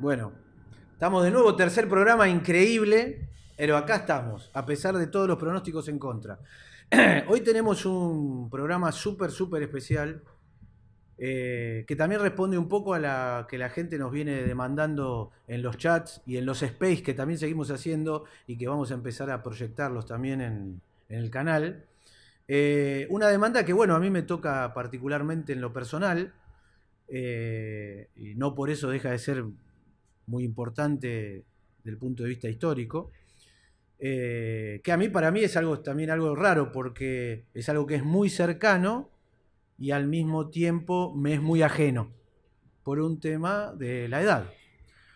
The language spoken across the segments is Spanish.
Bueno, estamos de nuevo, tercer programa increíble, pero acá estamos, a pesar de todos los pronósticos en contra. Hoy tenemos un programa súper, súper especial, eh, que también responde un poco a la que la gente nos viene demandando en los chats y en los space que también seguimos haciendo y que vamos a empezar a proyectarlos también en, en el canal. Eh, una demanda que, bueno, a mí me toca particularmente en lo personal, eh, y no por eso deja de ser muy importante del punto de vista histórico, eh, que a mí para mí es también algo raro porque es algo que es muy cercano y al mismo tiempo me es muy ajeno por un tema de la edad.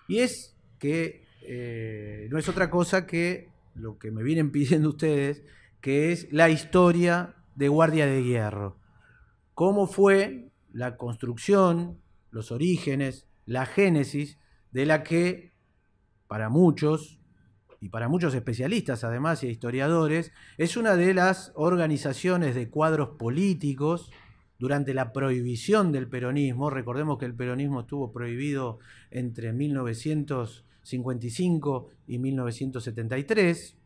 Y es que eh, no es otra cosa que lo que me vienen pidiendo ustedes, que es la historia de Guardia de Hierro. ¿Cómo fue la construcción, los orígenes, la génesis de la que para muchos, y para muchos especialistas además y historiadores, es una de las organizaciones de cuadros políticos durante la prohibición del peronismo. Recordemos que el peronismo estuvo prohibido entre 1955 y 1973,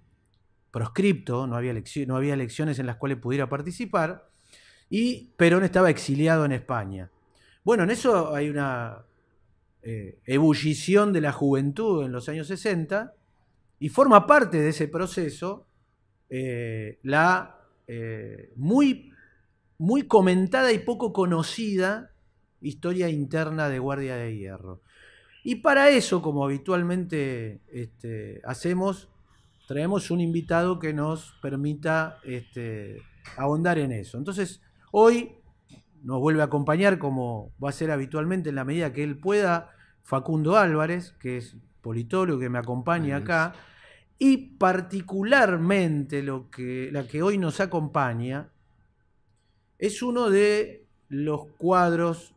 proscripto, no había, no había elecciones en las cuales pudiera participar, y Perón estaba exiliado en España. Bueno, en eso hay una eh, ebullición de la juventud en los años 60 y forma parte de ese proceso eh, la eh, muy, muy comentada y poco conocida historia interna de Guardia de Hierro. Y para eso, como habitualmente este, hacemos, traemos un invitado que nos permita este, ahondar en eso. Entonces, hoy nos vuelve a acompañar, como va a ser habitualmente en la medida que él pueda, Facundo Álvarez, que es politólogo que me acompaña acá, y particularmente lo que, la que hoy nos acompaña es uno de los cuadros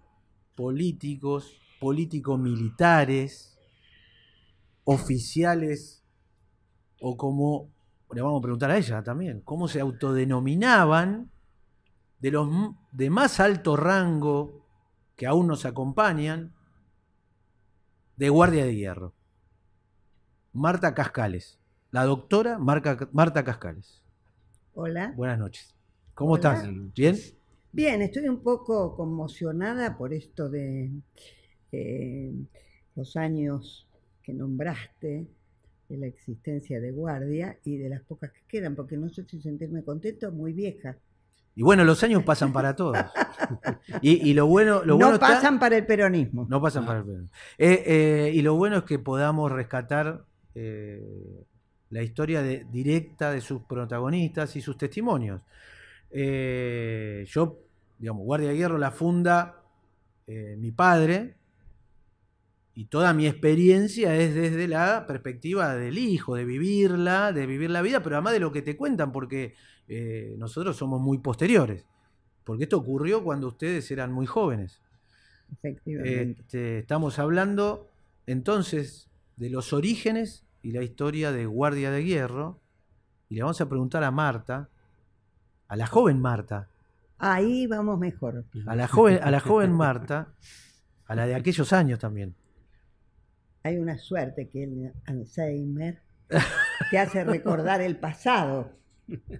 políticos, político-militares, oficiales, o como, le vamos a preguntar a ella también, cómo se autodenominaban de los de más alto rango que aún nos acompañan, de Guardia de Hierro. Marta Cascales, la doctora Marta Cascales. Hola. Buenas noches. ¿Cómo estás? ¿Bien? Bien, estoy un poco conmocionada por esto de eh, los años que nombraste de la existencia de guardia y de las pocas que quedan, porque no sé si sentirme contento o muy vieja. Y bueno, los años pasan para todos. y, lo bueno, lo no pasan para el peronismo. No pasan para el peronismo. Eh, eh, y lo bueno es que podamos rescatar eh, la historia directa de sus protagonistas y sus testimonios. yo, digamos, Guardia de Hierro la funda mi padre, y toda mi experiencia es desde la perspectiva del hijo, de vivirla, de vivir la vida, pero además de lo que te cuentan, porque eh, nosotros somos muy posteriores. Porque esto ocurrió cuando ustedes eran muy jóvenes. Efectivamente. Este, estamos hablando entonces de los orígenes y la historia de Guardia de Hierro. Y le vamos a preguntar a Marta, a la joven Marta. Ahí vamos mejor. A la joven, a la joven Marta, a la de aquellos años también hay una suerte que el Alzheimer te hace recordar el pasado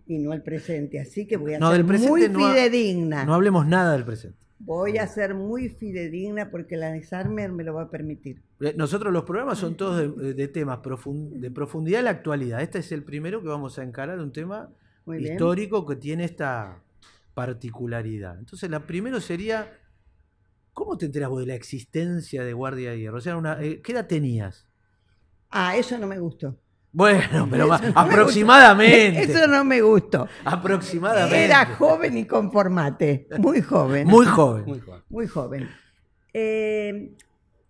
y no el presente. Así que voy a ser muy fidedigna. No, hablemos nada del presente. Voy a ser muy fidedigna porque el Alzheimer me lo va a permitir. Eh, nosotros los programas son todos de, temas de profundidad de la actualidad. Este es el primero que vamos a encarar, un tema histórico que tiene esta particularidad. Entonces, la primero sería ¿Cómo te enteras vos de la existencia de Guardia de Hierro? O sea, una, eh, ¿qué edad tenías? Ah, eso no me gustó. Bueno, pero aproximadamente. Eso no me gustó. Aproximadamente. Era joven y conformate. Muy joven. Muy joven. Muy joven. Eh,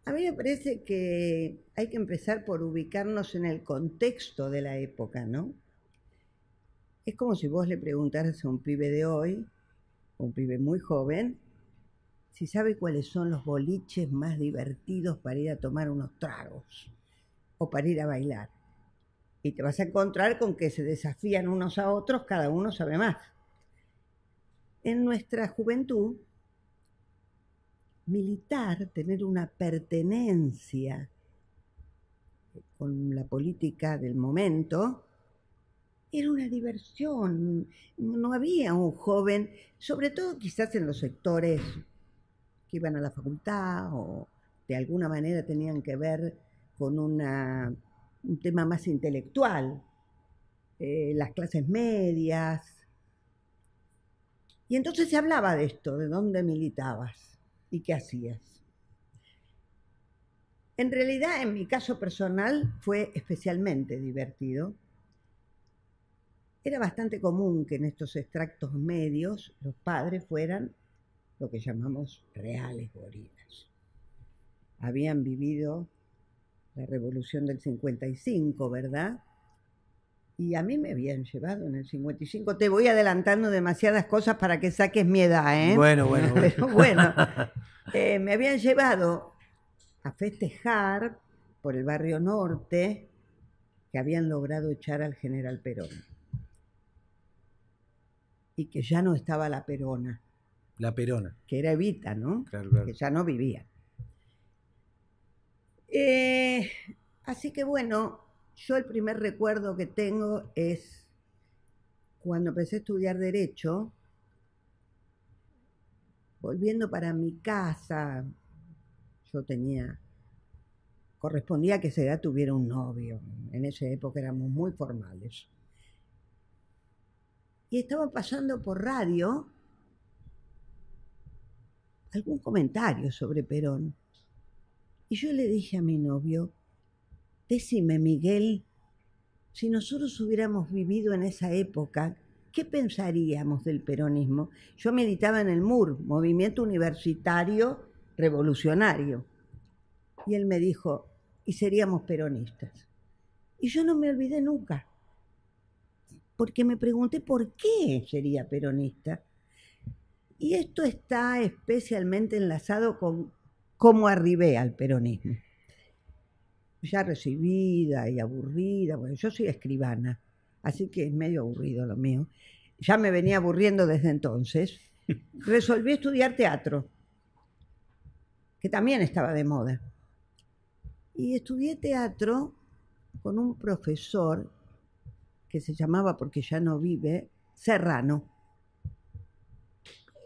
a mí me parece que hay que empezar por ubicarnos en el contexto de la época, ¿no? Es como si vos le preguntaras a un pibe de hoy, un pibe muy joven, si sabe cuáles son los boliches más divertidos para ir a tomar unos tragos o para ir a bailar. Y te vas a encontrar con que se desafían unos a otros, cada uno sabe más. En nuestra juventud, militar, tener una pertenencia con la política del momento, era una diversión. No había un joven, sobre todo quizás en los sectores que iban a la facultad o de alguna manera tenían que ver con una, un tema más intelectual, eh, las clases medias. Y entonces se hablaba de esto, de dónde militabas y qué hacías. En realidad, en mi caso personal, fue especialmente divertido. Era bastante común que en estos extractos medios los padres fueran lo que llamamos reales gorilas. Habían vivido la revolución del 55, ¿verdad? Y a mí me habían llevado en el 55. Te voy adelantando demasiadas cosas para que saques mi edad, ¿eh? Bueno, bueno. Pero bueno, eh, me habían llevado a festejar por el barrio norte que habían logrado echar al general Perón. Y que ya no estaba la Perona. La Perona. Que era Evita, ¿no? Claro, claro. Que ya no vivía. Eh, así que bueno, yo el primer recuerdo que tengo es cuando empecé a estudiar Derecho, volviendo para mi casa, yo tenía, correspondía que esa edad tuviera un novio, en esa época éramos muy formales. Y estaba pasando por radio algún comentario sobre Perón. Y yo le dije a mi novio, decime Miguel, si nosotros hubiéramos vivido en esa época, ¿qué pensaríamos del peronismo? Yo militaba en el MUR, Movimiento Universitario Revolucionario. Y él me dijo, y seríamos peronistas. Y yo no me olvidé nunca, porque me pregunté por qué sería peronista. Y esto está especialmente enlazado con cómo arribé al peronismo. Ya recibida y aburrida, bueno, yo soy escribana, así que es medio aburrido lo mío. Ya me venía aburriendo desde entonces. Resolví estudiar teatro, que también estaba de moda. Y estudié teatro con un profesor que se llamaba, porque ya no vive, Serrano.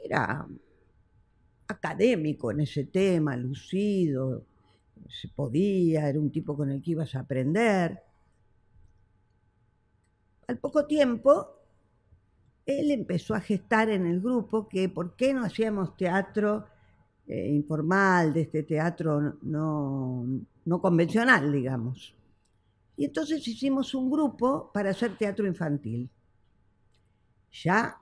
Era académico en ese tema, lucido, se podía, era un tipo con el que ibas a aprender. Al poco tiempo, él empezó a gestar en el grupo que por qué no hacíamos teatro eh, informal, de este teatro no, no convencional, digamos. Y entonces hicimos un grupo para hacer teatro infantil. Ya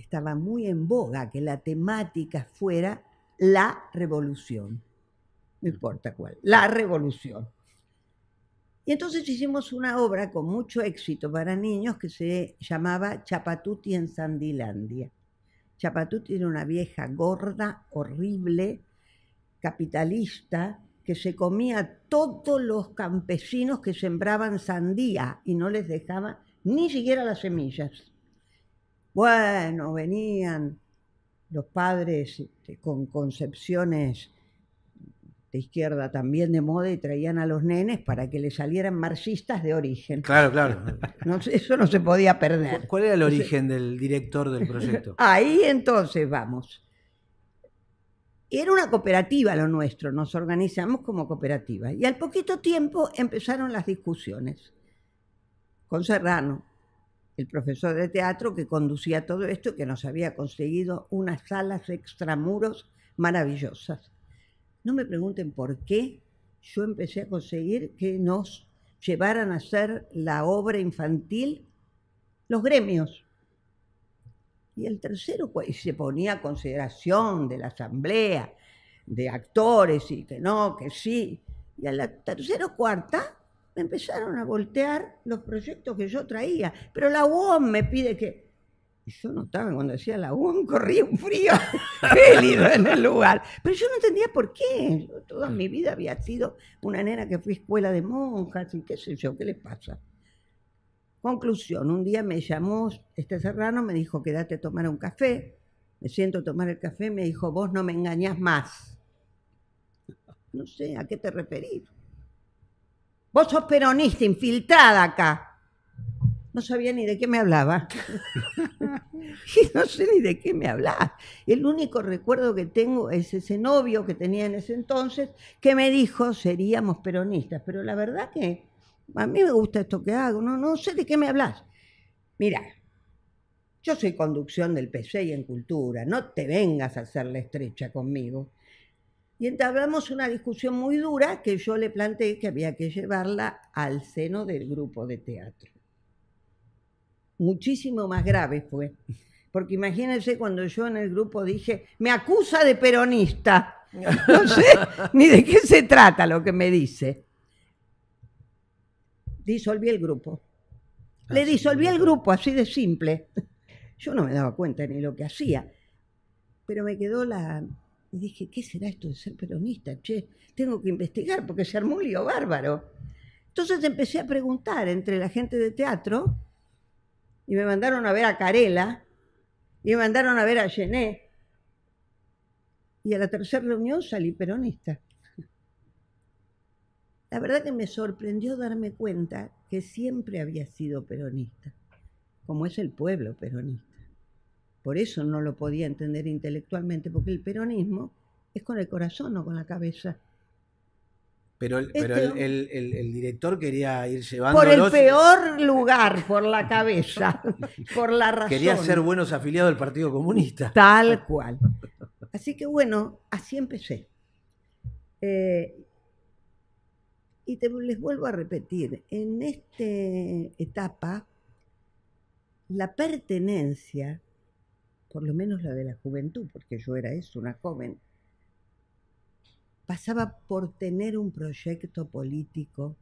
estaba muy en boga que la temática fuera la revolución. No importa cuál, la revolución. Y entonces hicimos una obra con mucho éxito para niños que se llamaba Chapatuti en Sandilandia. Chapatuti era una vieja gorda, horrible, capitalista, que se comía todos los campesinos que sembraban sandía y no les dejaba ni siquiera las semillas. Bueno, venían los padres este, con concepciones de izquierda también de moda y traían a los nenes para que les salieran marxistas de origen. Claro, claro. eso no se podía perder. ¿Cuál era el origen del director del proyecto? Ahí entonces vamos. Era una cooperativa lo nuestro, nos organizamos como cooperativa. Y al poquito tiempo empezaron las discusiones con Serrano, el profesor de teatro que conducía todo esto, que nos había conseguido unas salas extramuros maravillosas. No me pregunten por qué yo empecé a conseguir que nos llevaran a hacer la obra infantil los gremios. Y el tercero pues, se ponía a consideración de la asamblea, de actores, y que no, que sí. Y a la tercera o cuarta me empezaron a voltear los proyectos que yo traía. Pero la UOM me pide que... Y yo notaba cuando decía la UOM corría un frío gélido en el lugar. Pero yo no entendía por qué. Yo toda mi vida había sido una nena que fui a escuela de monjas y qué sé yo, ¿qué le pasa? Conclusión, un día me llamó este serrano, me dijo, quédate a tomar un café. Me siento a tomar el café, me dijo, vos no me engañás más. No sé, ¿a qué te referís? Vos sos peronista, infiltrada acá. No sabía ni de qué me hablaba. Y no sé ni de qué me hablaba. El único recuerdo que tengo es ese novio que tenía en ese entonces que me dijo seríamos peronistas. Pero la verdad que a mí me gusta esto que hago. No, no sé de qué me hablas. Mira, yo soy conducción del PC y en cultura. No te vengas a hacer la estrecha conmigo. Y entablamos una discusión muy dura que yo le planteé que había que llevarla al seno del grupo de teatro muchísimo más grave fue. Porque imagínense cuando yo en el grupo dije, me acusa de peronista. No sé ni de qué se trata lo que me dice. Disolví el grupo. Le disolví el grupo, así de simple. Yo no me daba cuenta ni lo que hacía. Pero me quedó la... Y dije, ¿qué será esto de ser peronista? Che, tengo que investigar porque se armó bárbaro. Entonces empecé a preguntar entre la gente de teatro y me mandaron a ver a Carela, y me mandaron a ver a Gené. Y a la tercera reunión salí peronista. La verdad que me sorprendió darme cuenta que siempre había sido peronista, como es el pueblo peronista. Por eso no lo podía entender intelectualmente, porque el peronismo es con el corazón, no con la cabeza. Pero, el, pero Este- el- el- el director quería ir llevando. Por el peor lugar, por la cabeza, por la razón. Quería ser buenos afiliados del Partido Comunista. Tal cual. Así que bueno, así empecé. Eh, y te, les vuelvo a repetir, en esta etapa, la pertenencia, por lo menos la de la juventud, porque yo era eso, una joven, pasaba por tener un proyecto político,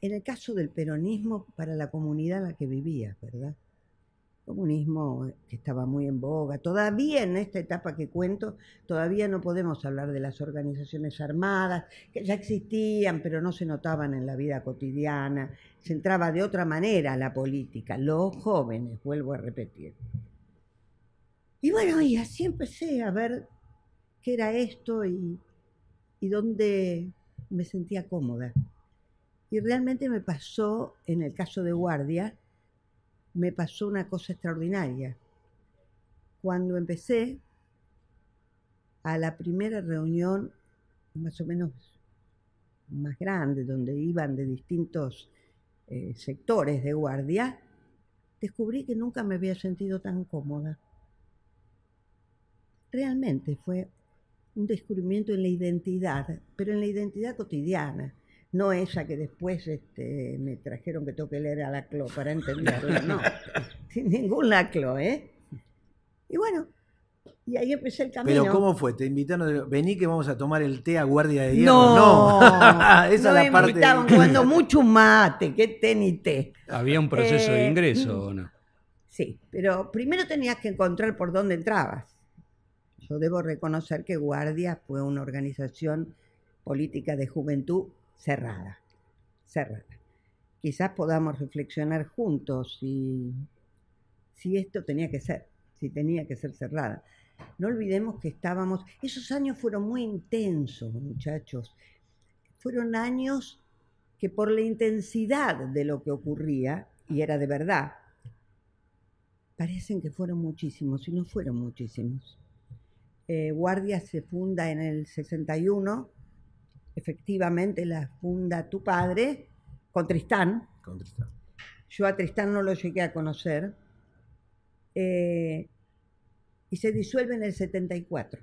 en el caso del peronismo, para la comunidad en la que vivía, ¿verdad? Comunismo que estaba muy en boga. Todavía en esta etapa que cuento, todavía no podemos hablar de las organizaciones armadas, que ya existían, pero no se notaban en la vida cotidiana. Se entraba de otra manera la política, los jóvenes, vuelvo a repetir. Y bueno, y así empecé a ver qué era esto y, y dónde me sentía cómoda. Y realmente me pasó, en el caso de Guardia, me pasó una cosa extraordinaria. Cuando empecé a la primera reunión, más o menos más grande, donde iban de distintos eh, sectores de guardia, descubrí que nunca me había sentido tan cómoda. Realmente fue un descubrimiento en la identidad, pero en la identidad cotidiana no esa que después este, me trajeron que tengo que leer a la CLO para entenderla, no, sin ningún laclo, ¿eh? Y bueno, y ahí empecé el camino. Pero ¿cómo fue? Te invitaron, vení que vamos a tomar el té a guardia de hierro. No, esa no es la me parte. invitaban cuando mucho mate, qué té ni té. ¿Había un proceso de Eh, ingreso o no? Sí, pero primero tenías que encontrar por dónde entrabas. Yo debo reconocer que Guardia fue una organización política de juventud cerrada, cerrada. Quizás podamos reflexionar juntos si, si esto tenía que ser, si tenía que ser cerrada. No olvidemos que estábamos, esos años fueron muy intensos, muchachos. Fueron años que por la intensidad de lo que ocurría, y era de verdad, parecen que fueron muchísimos, y no fueron muchísimos. Eh, Guardia se funda en el 61, efectivamente la funda tu padre con Tristán. Con Tristán. Yo a Tristán no lo llegué a conocer. eh, y se disuelve en el 74.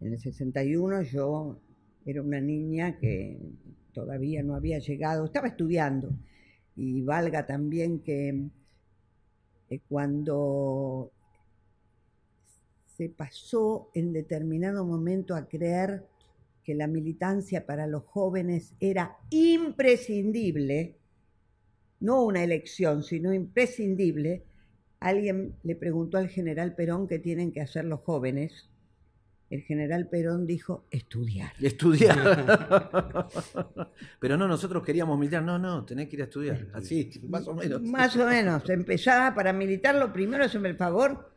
En el 61 yo era una niña que todavía no había llegado, estaba estudiando. Y valga también que eh, cuando se pasó en determinado momento a creer que la militancia para los jóvenes era imprescindible, no una elección, sino imprescindible, alguien le preguntó al general Perón qué tienen que hacer los jóvenes. El general Perón dijo, estudiar. Estudiar. Pero no, nosotros queríamos militar. No, no, tenés que ir a estudiar. Así, más o menos. Más o menos. Empezaba para militar, lo primero, hazme el favor,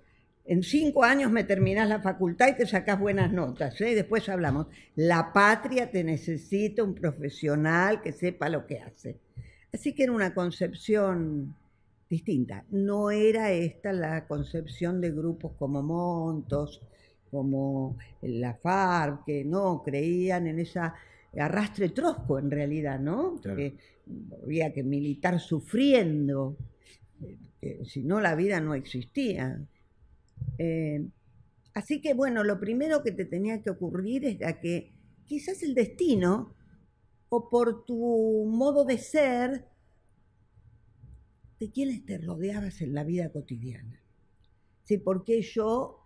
En cinco años me terminás la facultad y te sacás buenas notas. ¿eh? Después hablamos. La patria te necesita un profesional que sepa lo que hace. Así que era una concepción distinta. No era esta la concepción de grupos como Montos, como la FARC, que no creían en esa arrastre trosco en realidad, ¿no? Que había que militar sufriendo, si no la vida no existía. Eh, así que bueno, lo primero que te tenía que ocurrir era que quizás el destino, o por tu modo de ser, de quiénes te rodeabas en la vida cotidiana. Sí, porque yo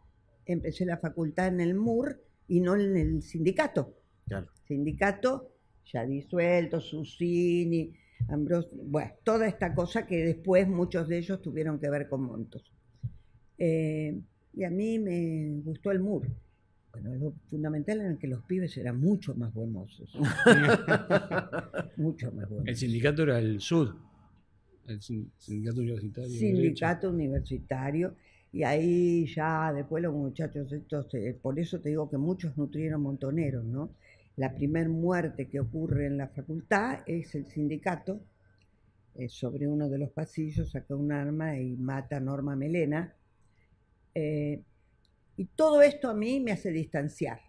empecé la facultad en el MUR y no en el sindicato. Claro. Sindicato ya disuelto, Susini, Ambrosio, bueno, toda esta cosa que después muchos de ellos tuvieron que ver con montos. Eh, y a mí me gustó el MUR. Bueno, lo fundamental era que los pibes eran mucho más buenosos. mucho más buenos. El sindicato era el SUD, el sindicato universitario. Sindicato universitario. Y ahí ya después los muchachos estos, eh, por eso te digo que muchos nutrieron montoneros, ¿no? La primer muerte que ocurre en la facultad es el sindicato, eh, sobre uno de los pasillos saca un arma y mata a Norma Melena. Eh, y todo esto a mí me hace distanciar.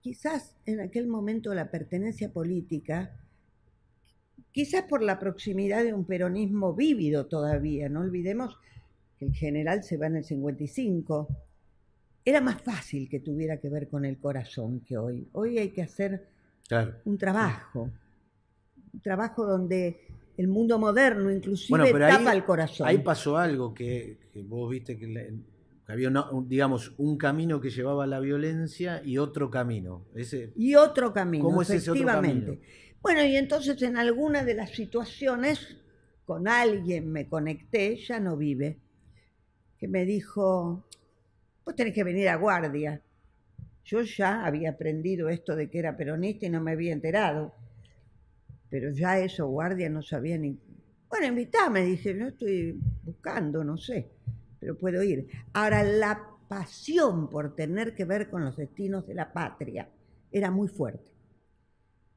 Quizás en aquel momento la pertenencia política, quizás por la proximidad de un peronismo vívido todavía, no olvidemos que el general se va en el 55, era más fácil que tuviera que ver con el corazón que hoy. Hoy hay que hacer un trabajo, un trabajo donde el mundo moderno inclusive tapa el corazón. Ahí pasó algo que, vos viste que, había, digamos, un camino que llevaba a la violencia y otro camino. Ese, y otro camino, ¿Cómo es ese otro camino? Bueno, y entonces en alguna de las situaciones con alguien me conecté, ya no vive, que me dijo, vos tenés que venir a guardia. Yo ya había aprendido esto de que era peronista y no me había enterado pero ya eso, guardia, no sabía ni... Bueno, invítame, dije, no estoy buscando, no sé, pero puedo ir. Ahora, la pasión por tener que ver con los destinos de la patria era muy fuerte.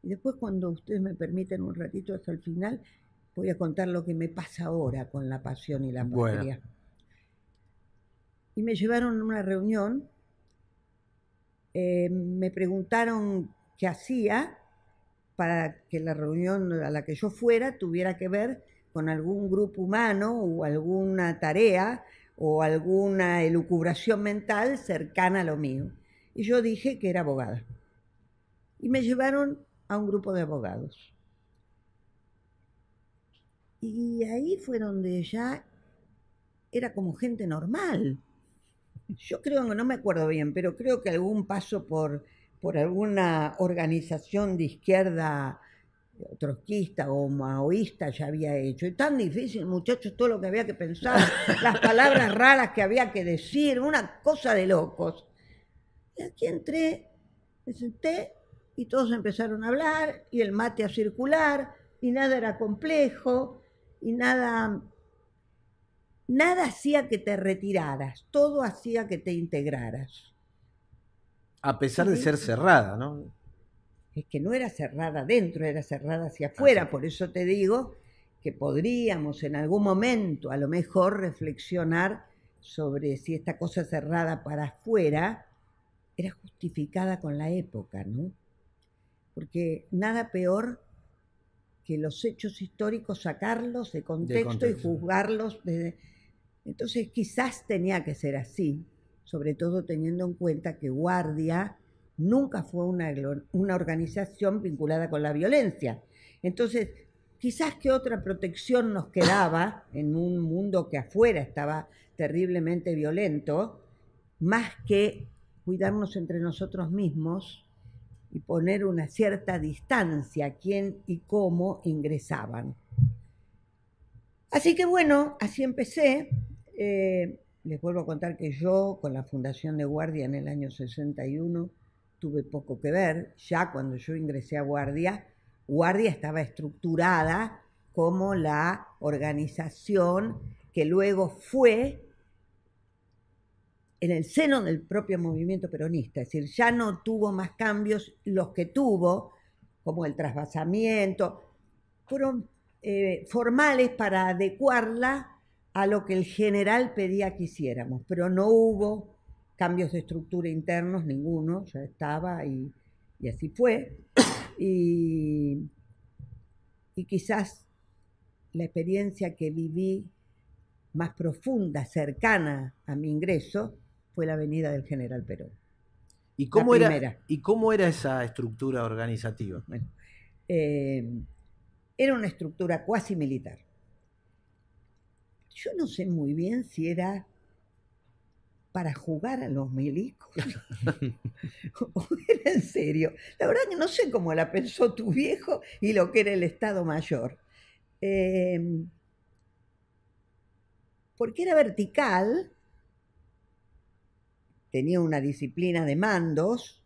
Y después, cuando ustedes me permiten un ratito hasta el final, voy a contar lo que me pasa ahora con la pasión y la patria. Y me llevaron a una reunión, eh, me preguntaron qué hacía, para que la reunión a la que yo fuera tuviera que ver con algún grupo humano o alguna tarea o alguna elucubración mental cercana a lo mío. Y yo dije que era abogada. Y me llevaron a un grupo de abogados. Y ahí fue donde ya era como gente normal. Yo creo no me acuerdo bien, pero creo que algún paso por por alguna organización de izquierda trotskista o maoísta ya había hecho. Y tan difícil, muchachos, todo lo que había que pensar, las palabras raras que había que decir, una cosa de locos. Y aquí entré, me senté y todos empezaron a hablar y el mate a circular y nada era complejo y nada nada hacía que te retiraras, todo hacía que te integraras. A pesar de ser cerrada, ¿no? Es que no era cerrada dentro, era cerrada hacia afuera. Por eso te digo que podríamos en algún momento a lo mejor reflexionar sobre si esta cosa cerrada para afuera era justificada con la época, ¿no? Porque nada peor que los hechos históricos sacarlos de contexto, y juzgarlos. Entonces quizás tenía que ser así, sobre todo teniendo en cuenta que Guardia nunca fue una, una organización vinculada con la violencia. Entonces, quizás que otra protección nos quedaba en un mundo que afuera estaba terriblemente violento, más que cuidarnos entre nosotros mismos y poner una cierta distancia a quién y cómo ingresaban. Así que bueno, así empecé. Eh, les vuelvo a contar que yo con la Fundación de Guardia en el año 61 tuve poco que ver. Ya cuando yo ingresé a Guardia, Guardia estaba estructurada como la organización que luego fue en el seno del propio movimiento peronista, es decir, ya no tuvo más cambios, los que tuvo, como el trasvasamiento, fueron eh, formales para adecuarla a lo que el general pedía que hiciéramos, pero no hubo cambios de estructura internos, ninguno, ya estaba y, y así fue. Y, y quizás la experiencia que viví más profunda, cercana a mi ingreso, fue la venida del general Perón. ¿Y cómo, La era. ¿Y cómo era esa estructura organizativa? Bueno, eh, era una estructura cuasi militar. Yo no sé muy bien si era para jugar a los milicos o era en serio. La verdad que no sé cómo la pensó tu viejo y lo que era el Estado Mayor. Eh, porque era vertical, tenía una disciplina de mandos,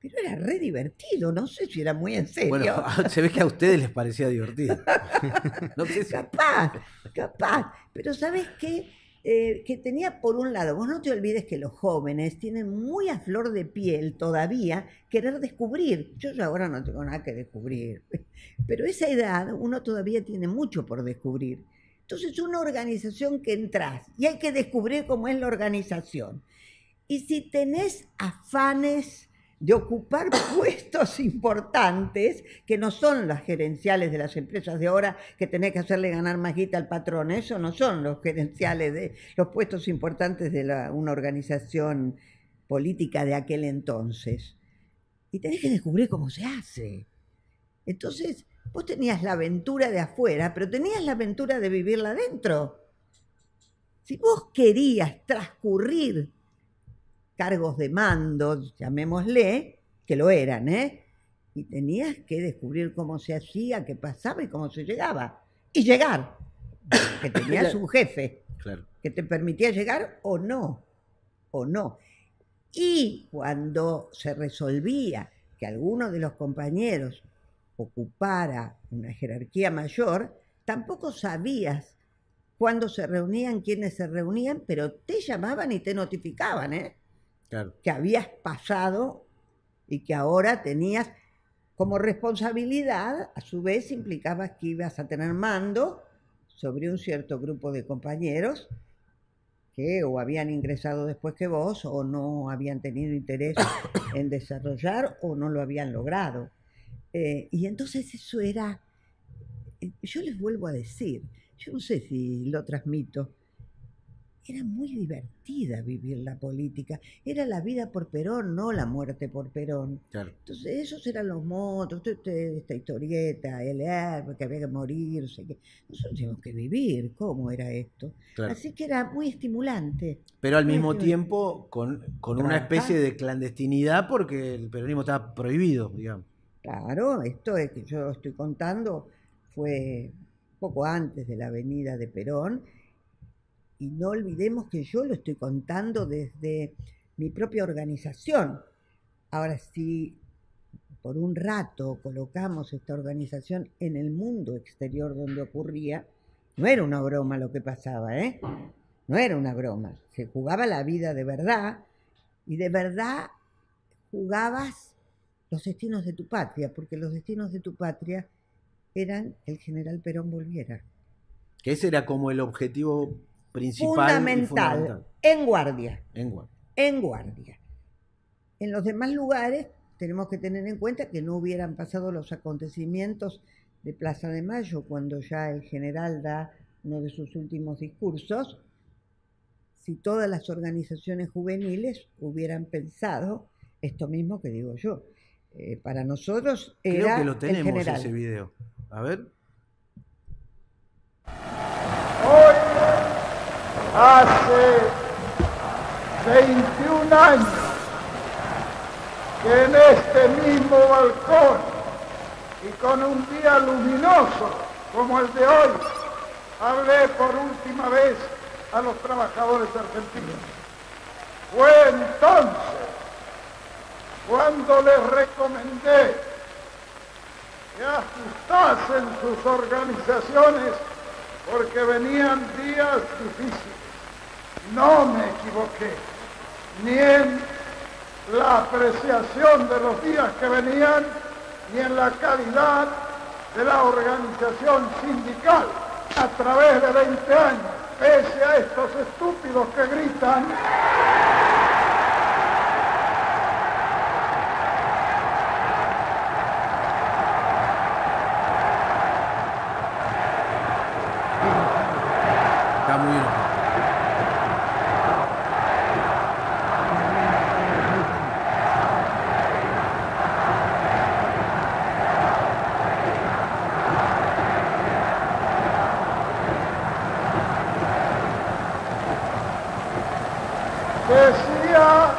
pero era re divertido, no sé si era muy en serio. Bueno, se ve que a ustedes les parecía divertido. No sé si- Capaz, capaz. Pero ¿sabes qué? Eh, que tenía por un lado, vos no te olvides que los jóvenes tienen muy a flor de piel todavía querer descubrir. Yo ya ahora no tengo nada que descubrir, pero esa edad uno todavía tiene mucho por descubrir. Entonces una organización que entras y hay que descubrir cómo es la organización. Y si tenés afanes de ocupar puestos importantes, que no son las gerenciales de las empresas de ahora, que tenés que hacerle ganar más guita al patrón, eso no son los gerenciales de los puestos importantes de una organización política de aquel entonces. Y tenés que descubrir cómo se hace. Entonces, vos tenías la aventura de afuera, pero tenías la aventura de vivirla adentro. Si vos querías transcurrir cargos de mando, llamémosle, que lo eran, ¿eh? Y tenías que descubrir cómo se hacía, qué pasaba y cómo se llegaba. Y llegar, que tenías un jefe Claro. que te permitía llegar o no, o no. Y cuando se resolvía que alguno de los compañeros ocupara una jerarquía mayor, tampoco sabías cuándo se reunían, quiénes se reunían, pero te llamaban y te notificaban, ¿eh? Claro. que habías pasado y que ahora tenías como responsabilidad, a su vez implicaba que ibas a tener mando sobre un cierto grupo de compañeros que o habían ingresado después que vos o no habían tenido interés en desarrollar o no lo habían logrado. Eh, y entonces eso era, eh, yo les vuelvo a decir, yo no sé si lo transmito, era muy divertida vivir la política. Era la vida por Perón, no la muerte por Perón. Claro. Entonces, esos eran los motos, esta historieta, el héroe, que había que morirse. Que... Nosotros teníamos que vivir, ¿cómo era esto? claro. Así que era muy estimulante. Pero al Muy mismo tiempo con, con una especie de clandestinidad porque el peronismo estaba prohibido, digamos. Claro, esto es que yo estoy contando fue poco antes de la venida de Perón. Y no olvidemos que yo lo estoy contando desde mi propia organización. Ahora, si por un rato colocamos esta organización en el mundo exterior donde ocurría, no era una broma lo que pasaba, ¿eh? No era una broma. Se jugaba la vida de verdad y de verdad jugabas los destinos de tu patria, porque los destinos de tu patria eran el general Perón volviera. Que ese era como el objetivo principal. y Fundamental, en guardia, En Guam. en guardia. En los demás lugares tenemos que tener en cuenta que no hubieran pasado los acontecimientos de Plaza de Mayo cuando ya el general da uno de sus últimos discursos, si todas las organizaciones juveniles hubieran pensado esto mismo que digo yo. Eh, para nosotros Creo era que lo el tenemos general. ese video. A ver. Hoy, hace 21 años, que en este mismo balcón y con un día luminoso como el de hoy, hablé por última vez a los trabajadores argentinos. Fue entonces cuando les recomendé que ajustasen sus organizaciones porque venían días difíciles. No me equivoqué, ni en la apreciación de los días que venían, ni en la calidad de la organización sindical a través de 20 años, pese a estos estúpidos que gritan. Está muy bien. decía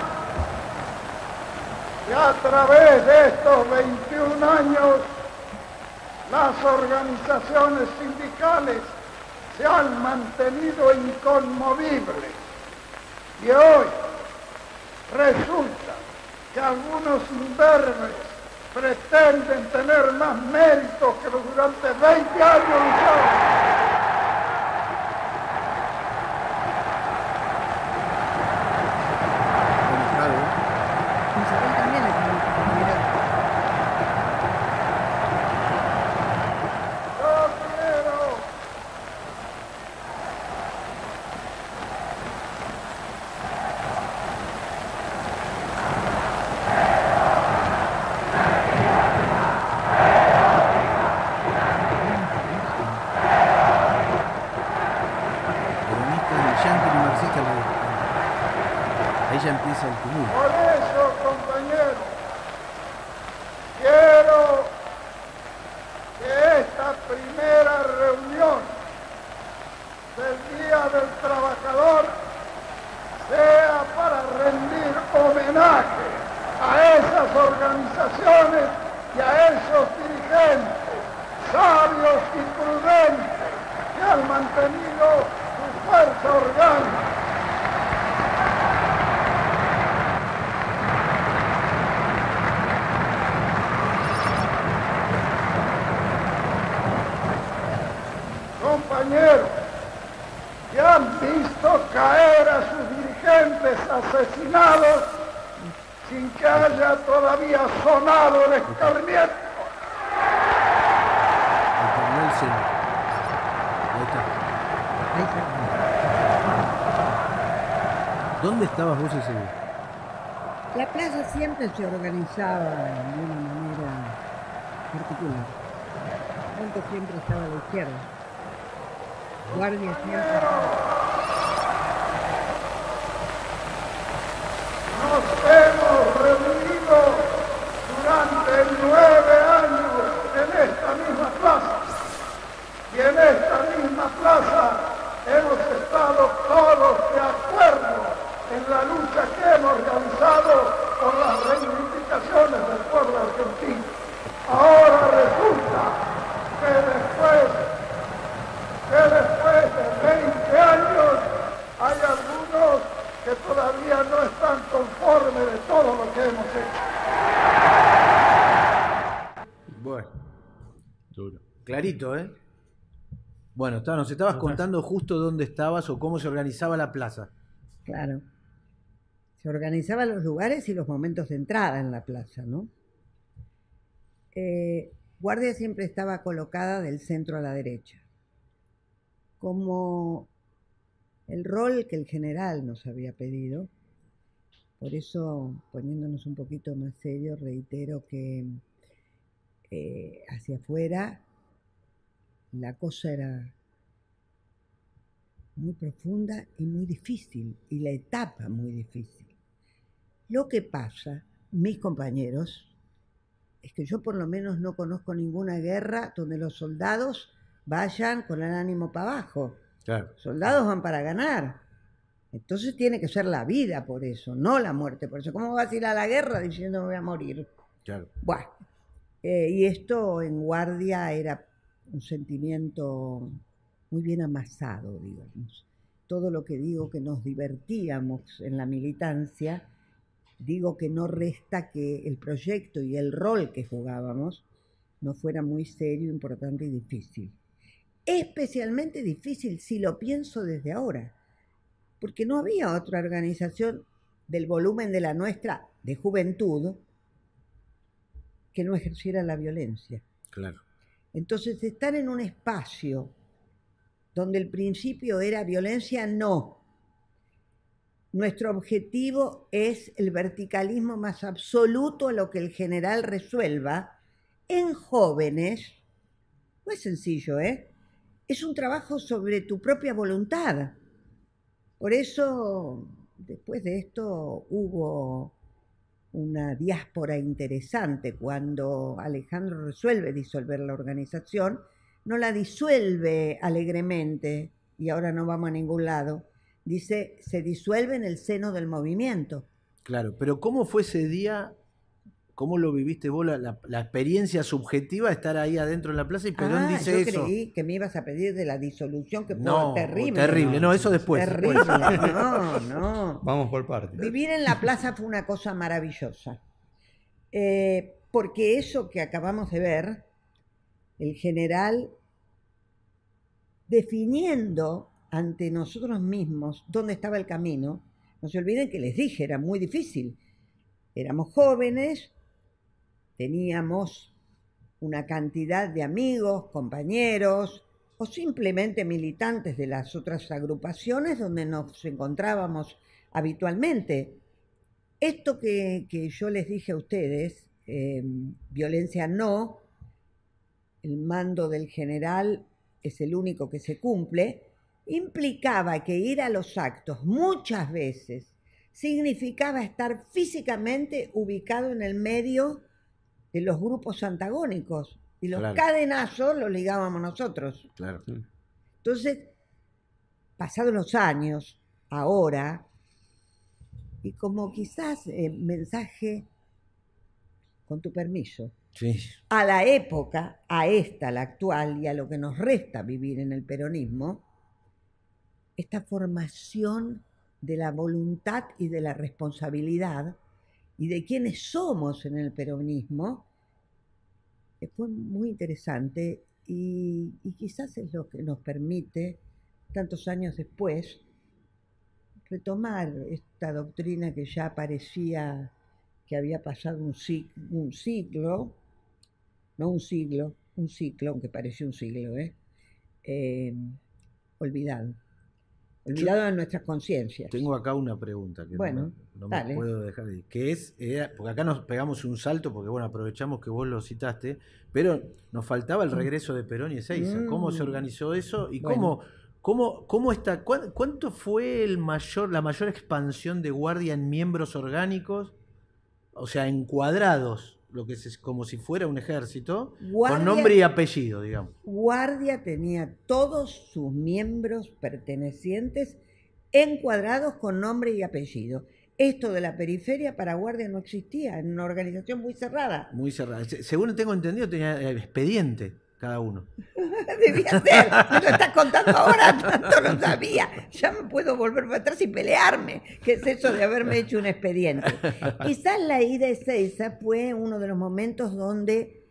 que a través de estos 21 años las organizaciones sindicales se han mantenido inconmovibles. Y hoy resulta que algunos imberbes pretenden tener más méritos que los durante 20 años lucharon. Enojado, ¿eh? Isabel también es una compañera. Yo quiero Peronista y yankee y marxista. le- Ahí ya empieza el tumulto. Por eso, compañeros, quiero que esta primera reunión del Día del Trabajador sea para rendir homenaje a esas organizaciones y a esos dirigentes sabios y prudentes que han mantenido su fuerza orgánica. compañeros que han visto caer a sus dirigentes asesinados sin que haya todavía sonado el escarmiento. Ahí terminó el celo. Ahí está. Ahí está. ¿Dónde estabas vos ese día? La plaza siempre se organizaba de una manera particular. Siempre estaba a izquierda. Guardia siempre. Nos hemos reunido durante nueve años en esta misma plaza. Y en esta misma plaza hemos estado todos de acuerdo en la lucha que hemos realizado por las reivindicaciones del pueblo argentino. Ahora resulta que después, que después de 20 años hay algunos que todavía no están conformes de todo lo que hemos hecho. Bueno, Duro. clarito, ¿eh? Bueno, está- nos estabas contando justo dónde estabas o cómo se organizaba la plaza. Claro. Se organizaban los lugares y los momentos de entrada en la plaza, ¿no? Eh, Guardia siempre estaba colocada del centro a la derecha, como el rol que el general nos había pedido. Por eso, poniéndonos un poquito más serios, reitero que eh, hacia afuera la cosa era muy profunda y muy difícil, y la etapa muy difícil. Lo que pasa, mis compañeros, es que yo por lo menos no conozco ninguna guerra donde los soldados vayan con el ánimo para abajo. Claro. Soldados van para ganar. Entonces tiene que ser la vida por eso, no la muerte por eso. ¿Cómo vas a ir a la guerra diciendo me voy a morir? Claro. Bueno, eh, y esto en guardia era un sentimiento muy bien amasado, digamos. Todo lo que digo que nos divertíamos en la militancia, digo que no resta que el proyecto y el rol que jugábamos no fuera muy serio, importante y difícil. Especialmente difícil si lo pienso desde ahora, porque no había otra organización del volumen de la nuestra de juventud que no ejerciera la violencia. Claro. Entonces, estar en un espacio donde el principio era violencia, no. Nuestro objetivo es el verticalismo más absoluto a lo que el general resuelva en jóvenes. No es sencillo, ¿eh? Es un trabajo sobre tu propia voluntad. Por eso, después de esto, hubo una diáspora interesante cuando Alejandro resuelve disolver la organización, no la disuelve alegremente y ahora no vamos a ningún lado, dice, se disuelve en el seno del movimiento. Claro, pero ¿cómo fue ese día? ¿Cómo lo viviste vos, la, la- la experiencia subjetiva de estar ahí adentro en la plaza y Perón Ah, dice yo eso? creí que me ibas a pedir de la disolución, que fue No, terrible. terrible, no, eso después. Terrible, después. no, no. Vamos por partes. Vivir en la plaza fue una cosa maravillosa. Eh, porque eso que acabamos de ver, el general definiendo ante nosotros mismos dónde estaba el camino, no se olviden que les dije, era muy difícil. Éramos jóvenes, teníamos una cantidad de amigos, compañeros o simplemente militantes de las otras agrupaciones donde nos encontrábamos habitualmente. Esto que, que yo les dije a ustedes, eh, violencia no, el mando del general es el único que se cumple, implicaba que ir a los actos muchas veces significaba estar físicamente ubicado en el medio de los grupos antagónicos y los Claro. cadenazos los ligábamos nosotros. Claro. Entonces, pasados los años, ahora, y como quizás eh, mensaje, con tu permiso, Sí. a la época, a esta, la actual, y a lo que nos resta vivir en el peronismo, esta formación de la voluntad y de la responsabilidad y de quienes somos en el peronismo, eh, fue muy interesante y, quizás es lo que nos permite, tantos años después, retomar esta doctrina que ya parecía que había pasado un siglo, no un siglo, un ciclo, aunque pareció un siglo, ¿eh? Eh, olvidado. Olvidado de nuestras conciencias. Tengo acá una pregunta que no Bueno, me- no, me puedo dejar de. Que es, era- porque acá nos pegamos un salto, porque bueno, aprovechamos que vos lo citaste, pero nos faltaba el regreso de Perón y Ezeiza. ¿Cómo se Mm. organizó eso? ¿Y Bueno. cómo, cómo, cómo está, cuán- cuánto fue el mayor, la mayor expansión de guardia en miembros orgánicos? O sea, encuadrados, lo que es como si fuera un ejército, Guardia- con nombre y apellido, digamos. Guardia tenía todos sus miembros pertenecientes encuadrados con nombre y apellido. Esto de la periferia para Guardia no existía, en una organización muy cerrada. Muy cerrada. Se- Según tengo entendido, tenía eh, expediente cada uno. Debía ser, me lo estás contando ahora, tanto no sabía. Ya me puedo volver para atrás y pelearme. ¿Qué es eso de haberme hecho un expediente? Quizás la ida de Ezeiza fue uno de los momentos donde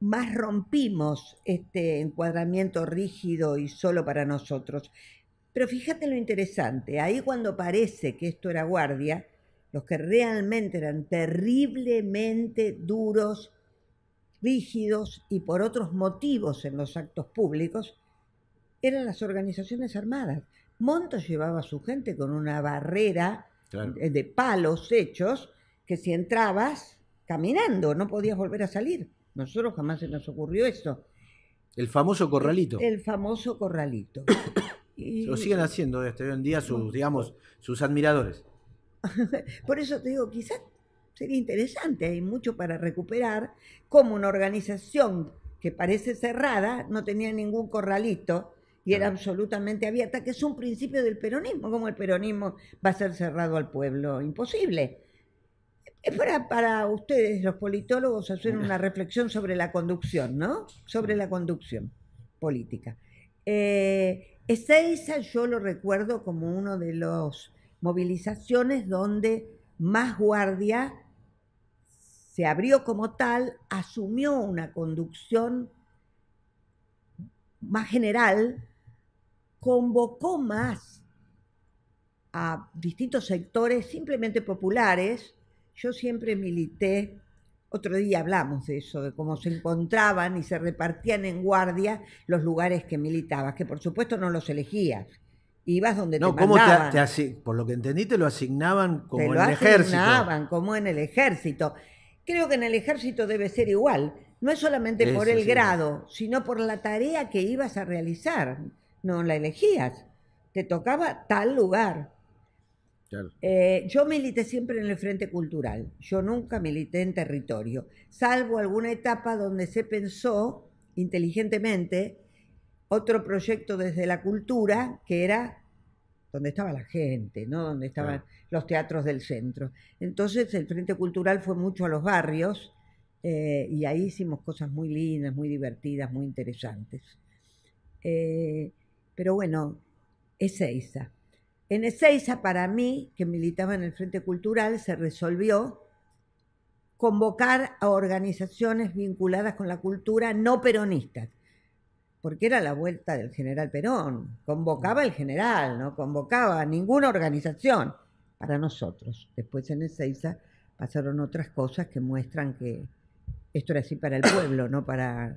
más rompimos este encuadramiento rígido y solo para nosotros. Pero fíjate lo interesante, ahí cuando parece que esto era guardia, los que realmente eran terriblemente duros, rígidos y por otros motivos en los actos públicos, eran las organizaciones armadas. Montos llevaba a su gente con una barrera Claro. eh, de palos hechos que si entrabas caminando no podías volver a salir. Nosotros jamás se nos ocurrió eso. El famoso corralito. El famoso corralito. Y Lo siguen haciendo este hoy en día sus, digamos, sus admiradores. por eso te digo, quizás sería interesante, hay mucho para recuperar, como una organización que parece cerrada, no tenía ningún corralito y era absolutamente abierta, que es un principio del peronismo, como el peronismo va a ser cerrado al pueblo, imposible. Es para, para ustedes, los politólogos, hacer una reflexión sobre la conducción, ¿no? Sobre la conducción política. Eh, Ezeiza yo lo recuerdo como uno de los movilizaciones donde más guardia se abrió como tal, asumió una conducción más general, convocó más a distintos sectores simplemente populares. Yo siempre milité, otro día hablamos de eso, de cómo se encontraban y se repartían en guardia los lugares que militabas, que por supuesto no los elegías. Ibas donde No, te ¿cómo te, mandaban. te asi- por lo que entendí, te lo asignaban como Te en lo el ejército? asignaban, como en el ejército. Creo que en el ejército debe ser igual. No es solamente por el sí. grado, sino por la tarea que ibas a realizar. No la elegías. Te tocaba tal lugar. Claro. Eh, yo milité siempre en el Frente Cultural. Yo nunca milité en territorio, salvo alguna etapa donde se pensó inteligentemente otro proyecto desde la cultura que era donde estaba la gente, ¿no? Donde estaban Claro. los teatros del centro. Entonces el Frente Cultural fue mucho a los barrios eh, y ahí hicimos cosas muy lindas, muy divertidas, muy interesantes. Eh, pero bueno, Ezeiza. En Ezeiza, para mí, que militaba en el Frente Cultural, se resolvió convocar a organizaciones vinculadas con la cultura no peronistas, porque era la vuelta del general Perón. Convocaba el general, no convocaba a ninguna organización para nosotros. Después en Ezeiza pasaron otras cosas que muestran que esto era así para el pueblo, no para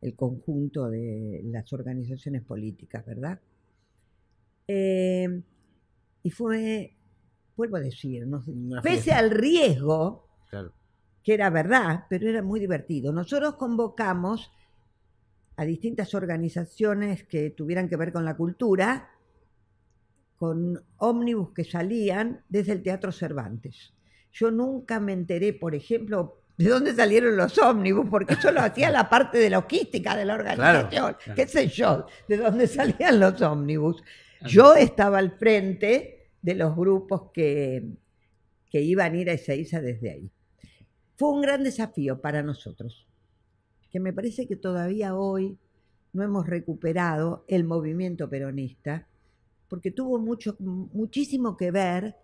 el conjunto de las organizaciones políticas, ¿verdad? Eh, y fue, vuelvo a decir, no pese al riesgo, Claro. que era verdad, pero era muy divertido. Nosotros convocamos a distintas organizaciones que tuvieran que ver con la cultura, con ómnibus que salían desde el Teatro Cervantes. Yo nunca me enteré, por ejemplo, de dónde salieron los ómnibus, porque eso lo hacía la parte de logística de la organización, claro. qué sé yo, de dónde salían los ómnibus. Yo estaba al frente de los grupos que, que iban a ir a Ezeiza desde ahí. Fue un gran desafío para nosotros, que me parece que todavía hoy no hemos recuperado el movimiento peronista, porque tuvo mucho, muchísimo que ver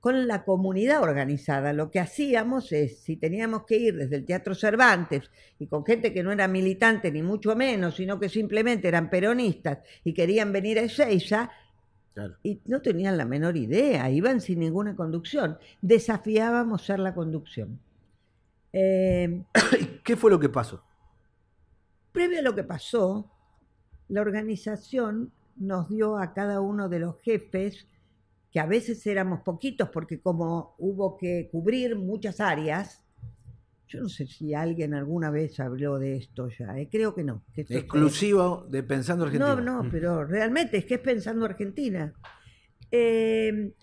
con la comunidad organizada. Lo que hacíamos es, si teníamos que ir desde el Teatro Cervantes y con gente que no era militante ni mucho menos, sino que simplemente eran peronistas y querían venir a Ezeiza, Claro. y no tenían la menor idea, iban sin ninguna conducción. Desafiábamos ser la conducción. Eh, ¿Qué fue lo que pasó? Previo a lo que pasó, la organización nos dio a cada uno de los jefes, que a veces éramos poquitos porque como hubo que cubrir muchas áreas, yo no sé si alguien alguna vez habló de esto ya, eh, creo que no. que Exclusivo de Pensando Argentina. no, no, pero realmente es que es pensando Argentina. Eh,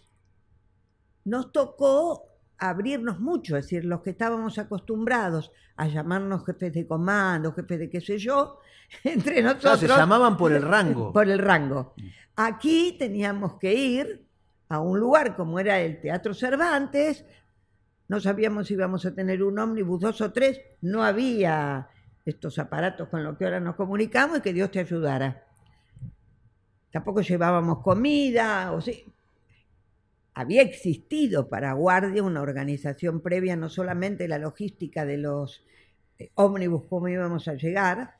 nos tocó abrirnos mucho, es decir, los que estábamos acostumbrados a llamarnos jefes de comando, jefes de qué sé yo, entre nosotros se llamaban por el rango. por el rango. Aquí teníamos que ir a un lugar como era el Teatro Cervantes, no sabíamos si íbamos a tener un ómnibus, dos o tres, no había estos aparatos con los que ahora nos comunicamos y que Dios te ayudara. Tampoco llevábamos comida, o sí. Había existido para Guardia una organización previa, no solamente la logística de los eh, ómnibus, cómo íbamos a llegar,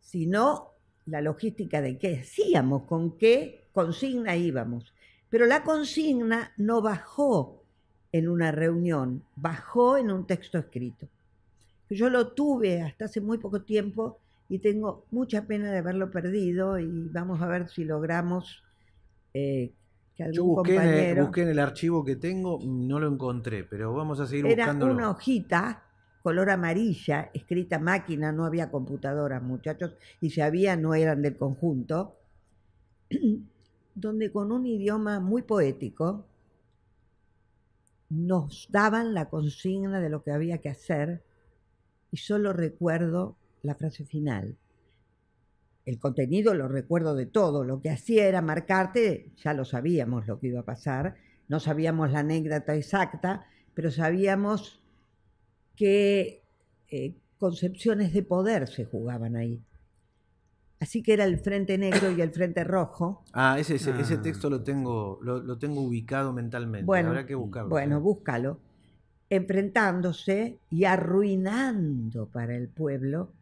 sino la logística de qué hacíamos, con qué consigna íbamos. Pero la consigna no bajó en una reunión, bajó en un texto escrito. Yo lo tuve hasta hace muy poco tiempo y tengo mucha pena de haberlo perdido y vamos a ver si logramos eh, que algún Yo busqué en, el, compañero... busqué en el archivo que tengo, no lo encontré, pero vamos a seguir Era buscándolo. una hojita color amarilla, escrita máquina, no había computadoras, muchachos, y si había no eran del conjunto, donde con un idioma muy poético nos daban la consigna de lo que había que hacer y solo recuerdo la frase final. El contenido lo recuerdo de todo, lo que hacía era marcarte, ya lo sabíamos lo que iba a pasar, no sabíamos la anécdota exacta, pero sabíamos qué eh, concepciones de poder se jugaban ahí. Así que era el Frente Negro y el Frente Rojo. Ah, ese, ese, ese Ah. texto lo tengo, lo, lo tengo ubicado mentalmente. Bueno, Habrá que buscarlo. Bueno, sí. búscalo. Enfrentándose y arruinando para el pueblo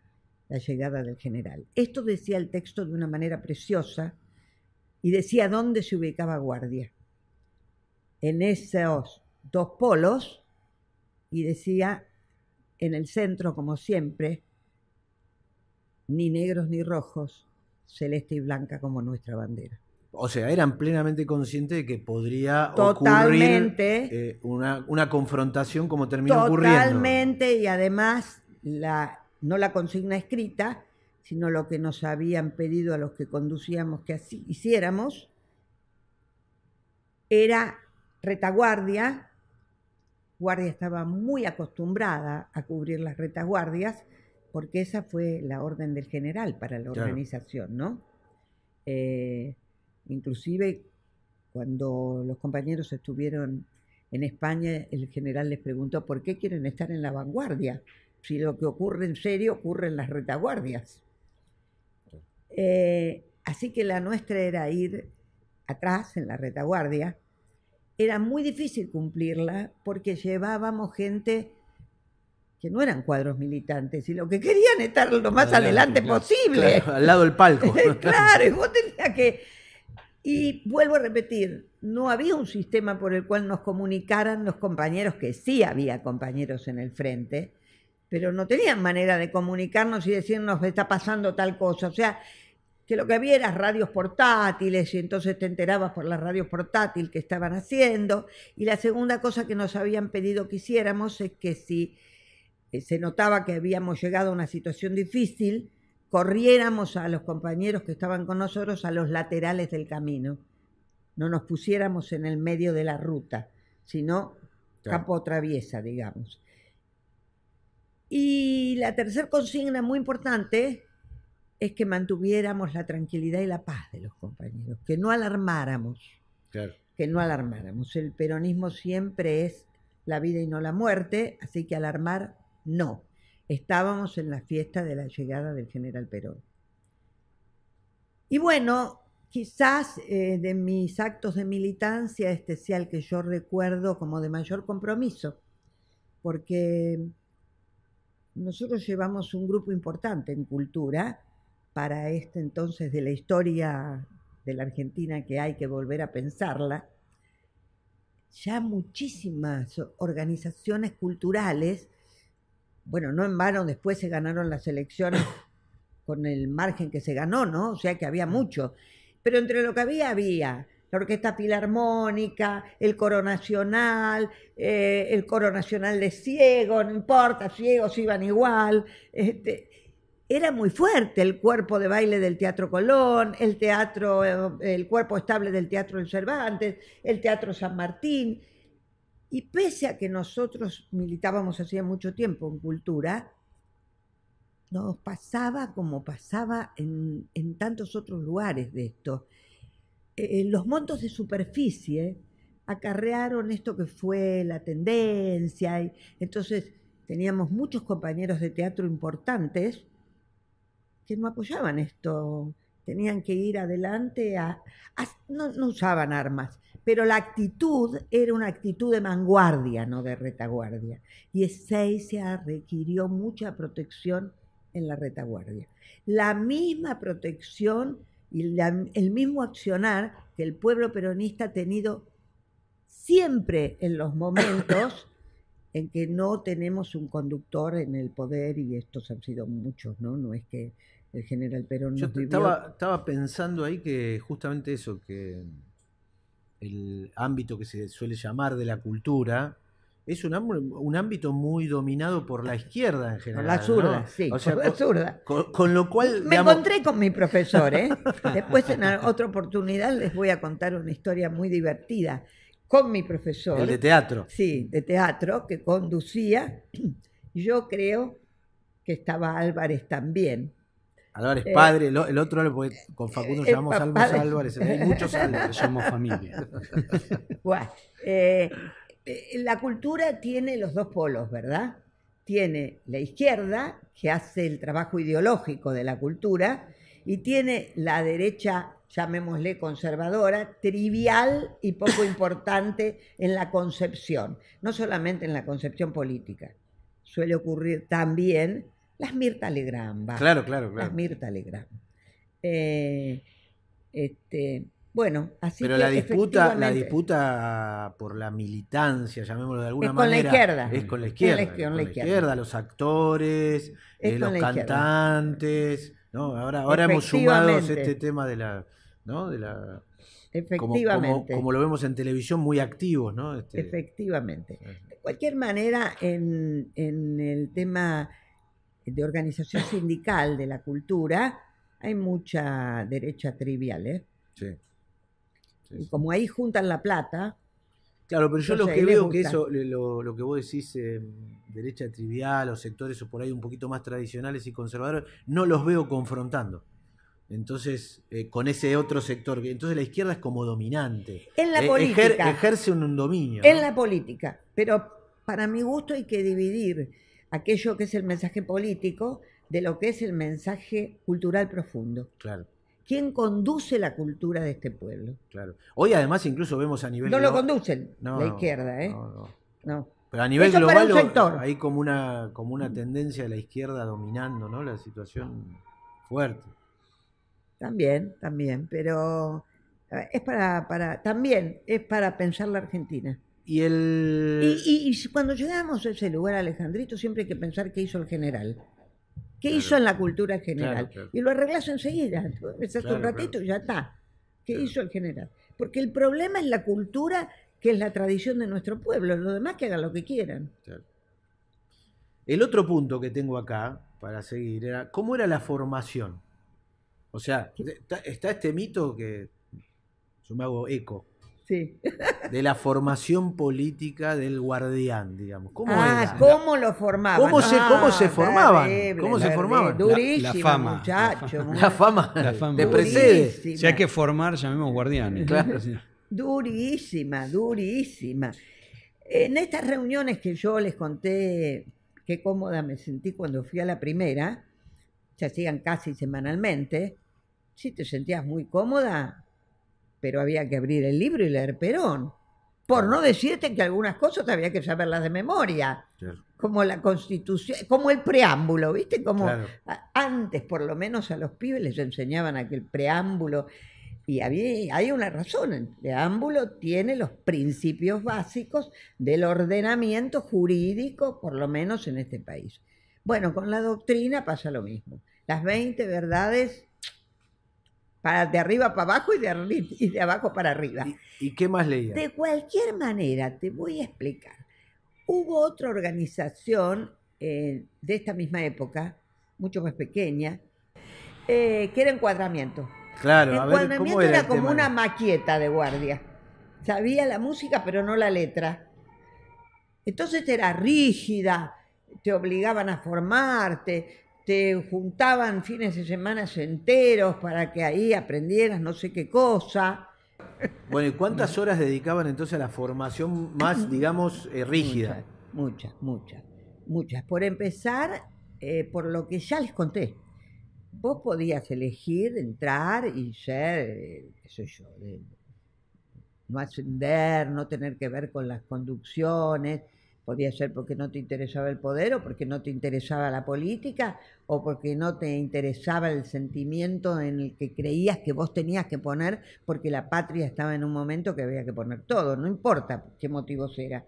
la llegada del general. Esto decía el texto de una manera preciosa, y decía dónde se ubicaba guardia. En esos dos polos y decía en el centro, como siempre, ni negros ni rojos, celeste y blanca como nuestra bandera. O sea, eran plenamente conscientes de que podría Totalmente. ocurrir eh, una, una confrontación como terminó ocurriendo. Totalmente, y además la, no la consigna escrita, sino lo que nos habían pedido a los que conducíamos que así hiciéramos, era retaguardia. Guardia estaba muy acostumbrada a cubrir las retaguardias, porque esa fue la orden del general para la Claro. organización, ¿no? Eh, inclusive cuando los compañeros estuvieron en España, el general les preguntó por qué quieren estar en la vanguardia, si lo que ocurre en serio ocurre en las retaguardias. Eh, así que la nuestra era ir atrás, en la retaguardia. Era muy difícil cumplirla porque llevábamos gente que no eran cuadros militantes y lo que querían estar lo más Adelante, adelante claro. posible. Claro, al lado del palco. claro, y vos tenías que... Y vuelvo a repetir, no había un sistema por el cual nos comunicaran los compañeros, que sí había compañeros en el frente, pero no tenían manera de comunicarnos y decirnos está pasando tal cosa. O sea, que lo que había eran radios portátiles y entonces te enterabas por las radios portátiles que estaban haciendo. Y la segunda cosa que nos habían pedido que hiciéramos es que si eh, se notaba que habíamos llegado a una situación difícil, corriéramos a los compañeros que estaban con nosotros a los laterales del camino. No nos pusiéramos en el medio de la ruta, sino Claro. campo traviesa, digamos. Y la tercera consigna muy importante es que mantuviéramos la tranquilidad y la paz de los compañeros, que no alarmáramos Claro. que no alarmáramos. El peronismo siempre es la vida y no la muerte, así que alarmar no. Estábamos en la fiesta de la llegada del general Perón. Y bueno, quizás eh, de mis actos de militancia, este sea el que yo recuerdo como de mayor compromiso, porque nosotros llevamos un grupo importante en cultura para este entonces de la historia de la Argentina que hay que volver a pensarla, ya muchísimas organizaciones culturales, bueno, no en vano después se ganaron las elecciones con el margen que se ganó, ¿no? O sea que había mucho. Pero entre lo que había, había la Orquesta Filarmónica, el Coro Nacional, eh, el Coro Nacional de Ciegos, no importa, ciegos iban igual. Este, era muy fuerte el cuerpo de baile del Teatro Colón, el teatro, eh, el cuerpo estable del Teatro del Cervantes, el Teatro San Martín. Y pese a que nosotros militábamos hacía mucho tiempo en cultura, nos pasaba como pasaba en, en tantos otros lugares de esto. Eh, los montos de superficie acarrearon esto que fue la tendencia, y entonces teníamos muchos compañeros de teatro importantes que no apoyaban esto, tenían que ir adelante, a, no, no usaban armas, pero la actitud era una actitud de vanguardia, no de retaguardia. Y Ezeiza requirió mucha protección en la retaguardia. La misma protección y la- el mismo accionar que el pueblo peronista ha tenido siempre en los momentos en que no tenemos un conductor en el poder, y estos han sido muchos, ¿no? No es que el general Perón Yo nos vivió- estaba, estaba pensando ahí que justamente eso, que el ámbito que se suele llamar de la cultura es un, un ámbito muy dominado por la izquierda en Por general. la zurda, ¿no? sí, O sea, por la zurda. con- con lo cual. Me digamos, encontré con mi profesor, ¿eh? Después en otra oportunidad les voy a contar una historia muy divertida con mi profesor. el de teatro. Sí, de teatro, que conducía. Yo creo que estaba Álvarez también. Álvarez Eh, padre, el, el otro, porque con Facundo el llamamos papá Almos Álvarez, hay muchos Álvarez. Somos familia. Bueno, eh, eh, la cultura tiene los dos polos, ¿verdad? Tiene la izquierda, que hace el trabajo ideológico de la cultura, y tiene la derecha, llamémosle conservadora, trivial y poco importante en la concepción, no solamente en la concepción política. Suele ocurrir también las Mirta Legrand, va. Claro, claro, Las claro. Mirta Legrand. Eh, este, Bueno, así Pero que la disputa, la disputa por la militancia, llamémoslo de alguna Es con la manera, izquierda. es con la Es izquierda, con la es con la izquierda. los actores, Es eh, los cantantes, ¿no? Ahora, ahora hemos sumado este tema de la, ¿no? De la como, Efectivamente. como, como lo vemos en televisión, muy activos, ¿no? Este, Efectivamente. De cualquier manera, en, en el tema de organización sindical de la cultura, hay mucha derecha trivial, ¿eh? sí. Sí, Y como ahí juntan la plata, Claro, pero yo lo que veo que eso, lo, lo que vos decís, eh, derecha trivial o sectores o por ahí un poquito más tradicionales y conservadores, no los veo confrontando. Entonces, eh, con ese otro sector, entonces la izquierda es como dominante. En la Eh, política. ejer- ejerce un, un dominio. en ¿no? la política. Pero para mi gusto hay que dividir aquello que es el mensaje político de lo que es el mensaje cultural profundo. Claro, ¿Quién conduce la cultura de este pueblo? claro. Hoy además incluso vemos a nivel No lo conducen No, la izquierda, ¿eh? no, no. No. Pero a nivel Eso global hay como una, como una tendencia de la izquierda dominando, ¿no? La situación fuerte. También, también, pero eh, es para, para, también es para pensar la Argentina. Y el. Y, y- y cuando llegamos a ese lugar, Alejandrito, siempre hay que pensar qué hizo el general. ¿Qué Claro. hizo en la cultura general? Claro. Y lo arreglas enseguida. Empezás un ratito y ya está. ¿Qué hizo el general? Porque el problema es la cultura, que es la tradición de nuestro pueblo. Los demás que hagan lo que quieran. El otro punto que tengo acá, para seguir, era cómo era la formación. O sea, está, está este mito que yo me hago eco, Sí. de la formación política del guardián, digamos. ¿Cómo ah, era? ¿cómo lo formaban? ¿Cómo se- cómo se Ah, formaban? terrible, ¿Cómo se formaban? La- la fama, la muchacho. fama. muy- La fama, La fama. te precede. Durísima. Si hay que formar, llamemos guardianes. Claro. Durísima, durísima. En estas reuniones que yo les conté qué cómoda me sentí cuando fui a la primera, se hacían casi semanalmente, sí te sentías muy cómoda, pero había que abrir el libro y leer Perón. Por no decirte que algunas cosas había que saberlas de memoria, Claro, como la constitución, como el preámbulo, ¿viste? Como claro. antes, por lo menos, a los pibes les enseñaban aquel preámbulo. Y había, hay una razón, el preámbulo tiene los principios básicos del ordenamiento jurídico, por lo menos en este país. Bueno, con la doctrina pasa lo mismo. Las 20 verdades para de arriba para abajo y de, arri- y de abajo para arriba. ¿Y, y qué más leía? De cualquier manera, te voy a explicar. Hubo otra organización eh, de esta misma época, mucho más pequeña, eh, que era encuadramiento. Claro, a ver, encuadramiento ¿cómo era, como tema? una maqueta de guardia. Sabía la música, pero no la letra. Entonces era rígida, te obligaban a formarte, te juntaban fines de semana enteros para que ahí aprendieras no sé qué cosa. Bueno, ¿y cuántas horas dedicaban entonces a la formación más, digamos, eh, rígida? Muchas, muchas, muchas, muchas. Por empezar, eh, por lo que ya les conté. Vos podías elegir entrar y ser, eh, qué sé yo, de- no ascender, no tener que ver con las conducciones. Podía ser porque no te interesaba el poder o porque no te interesaba la política o porque no te interesaba el sentimiento en el que creías que vos tenías que poner porque la patria estaba en un momento que había que poner todo, no importa qué motivos era.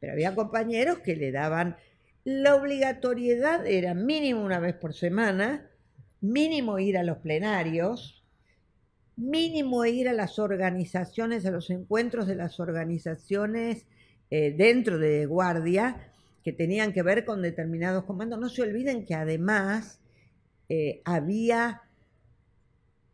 Pero había compañeros que le daban la obligatoriedad, era mínimo una vez por semana, mínimo ir a los plenarios, mínimo ir a las organizaciones, a los encuentros de las organizaciones eh, dentro de guardia que tenían que ver con determinados comandos. No se olviden que además eh, había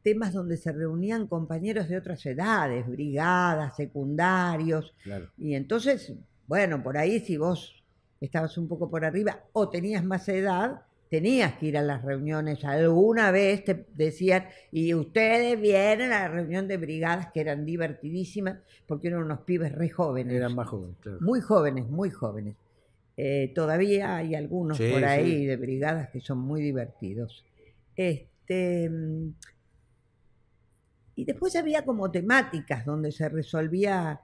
temas donde se reunían compañeros de otras edades, brigadas, secundarios, Claro. y entonces, bueno, por ahí si vos estabas un poco por arriba o tenías más edad, tenías que ir a las reuniones. Alguna vez te decían, y ustedes vienen a la reunión de brigadas que eran divertidísimas porque eran unos pibes re jóvenes. Eran más jóvenes, claro. Muy jóvenes, muy jóvenes. Eh, todavía hay algunos Sí, por ahí sí. de brigadas que son muy divertidos. Este, y después había como temáticas donde se resolvía.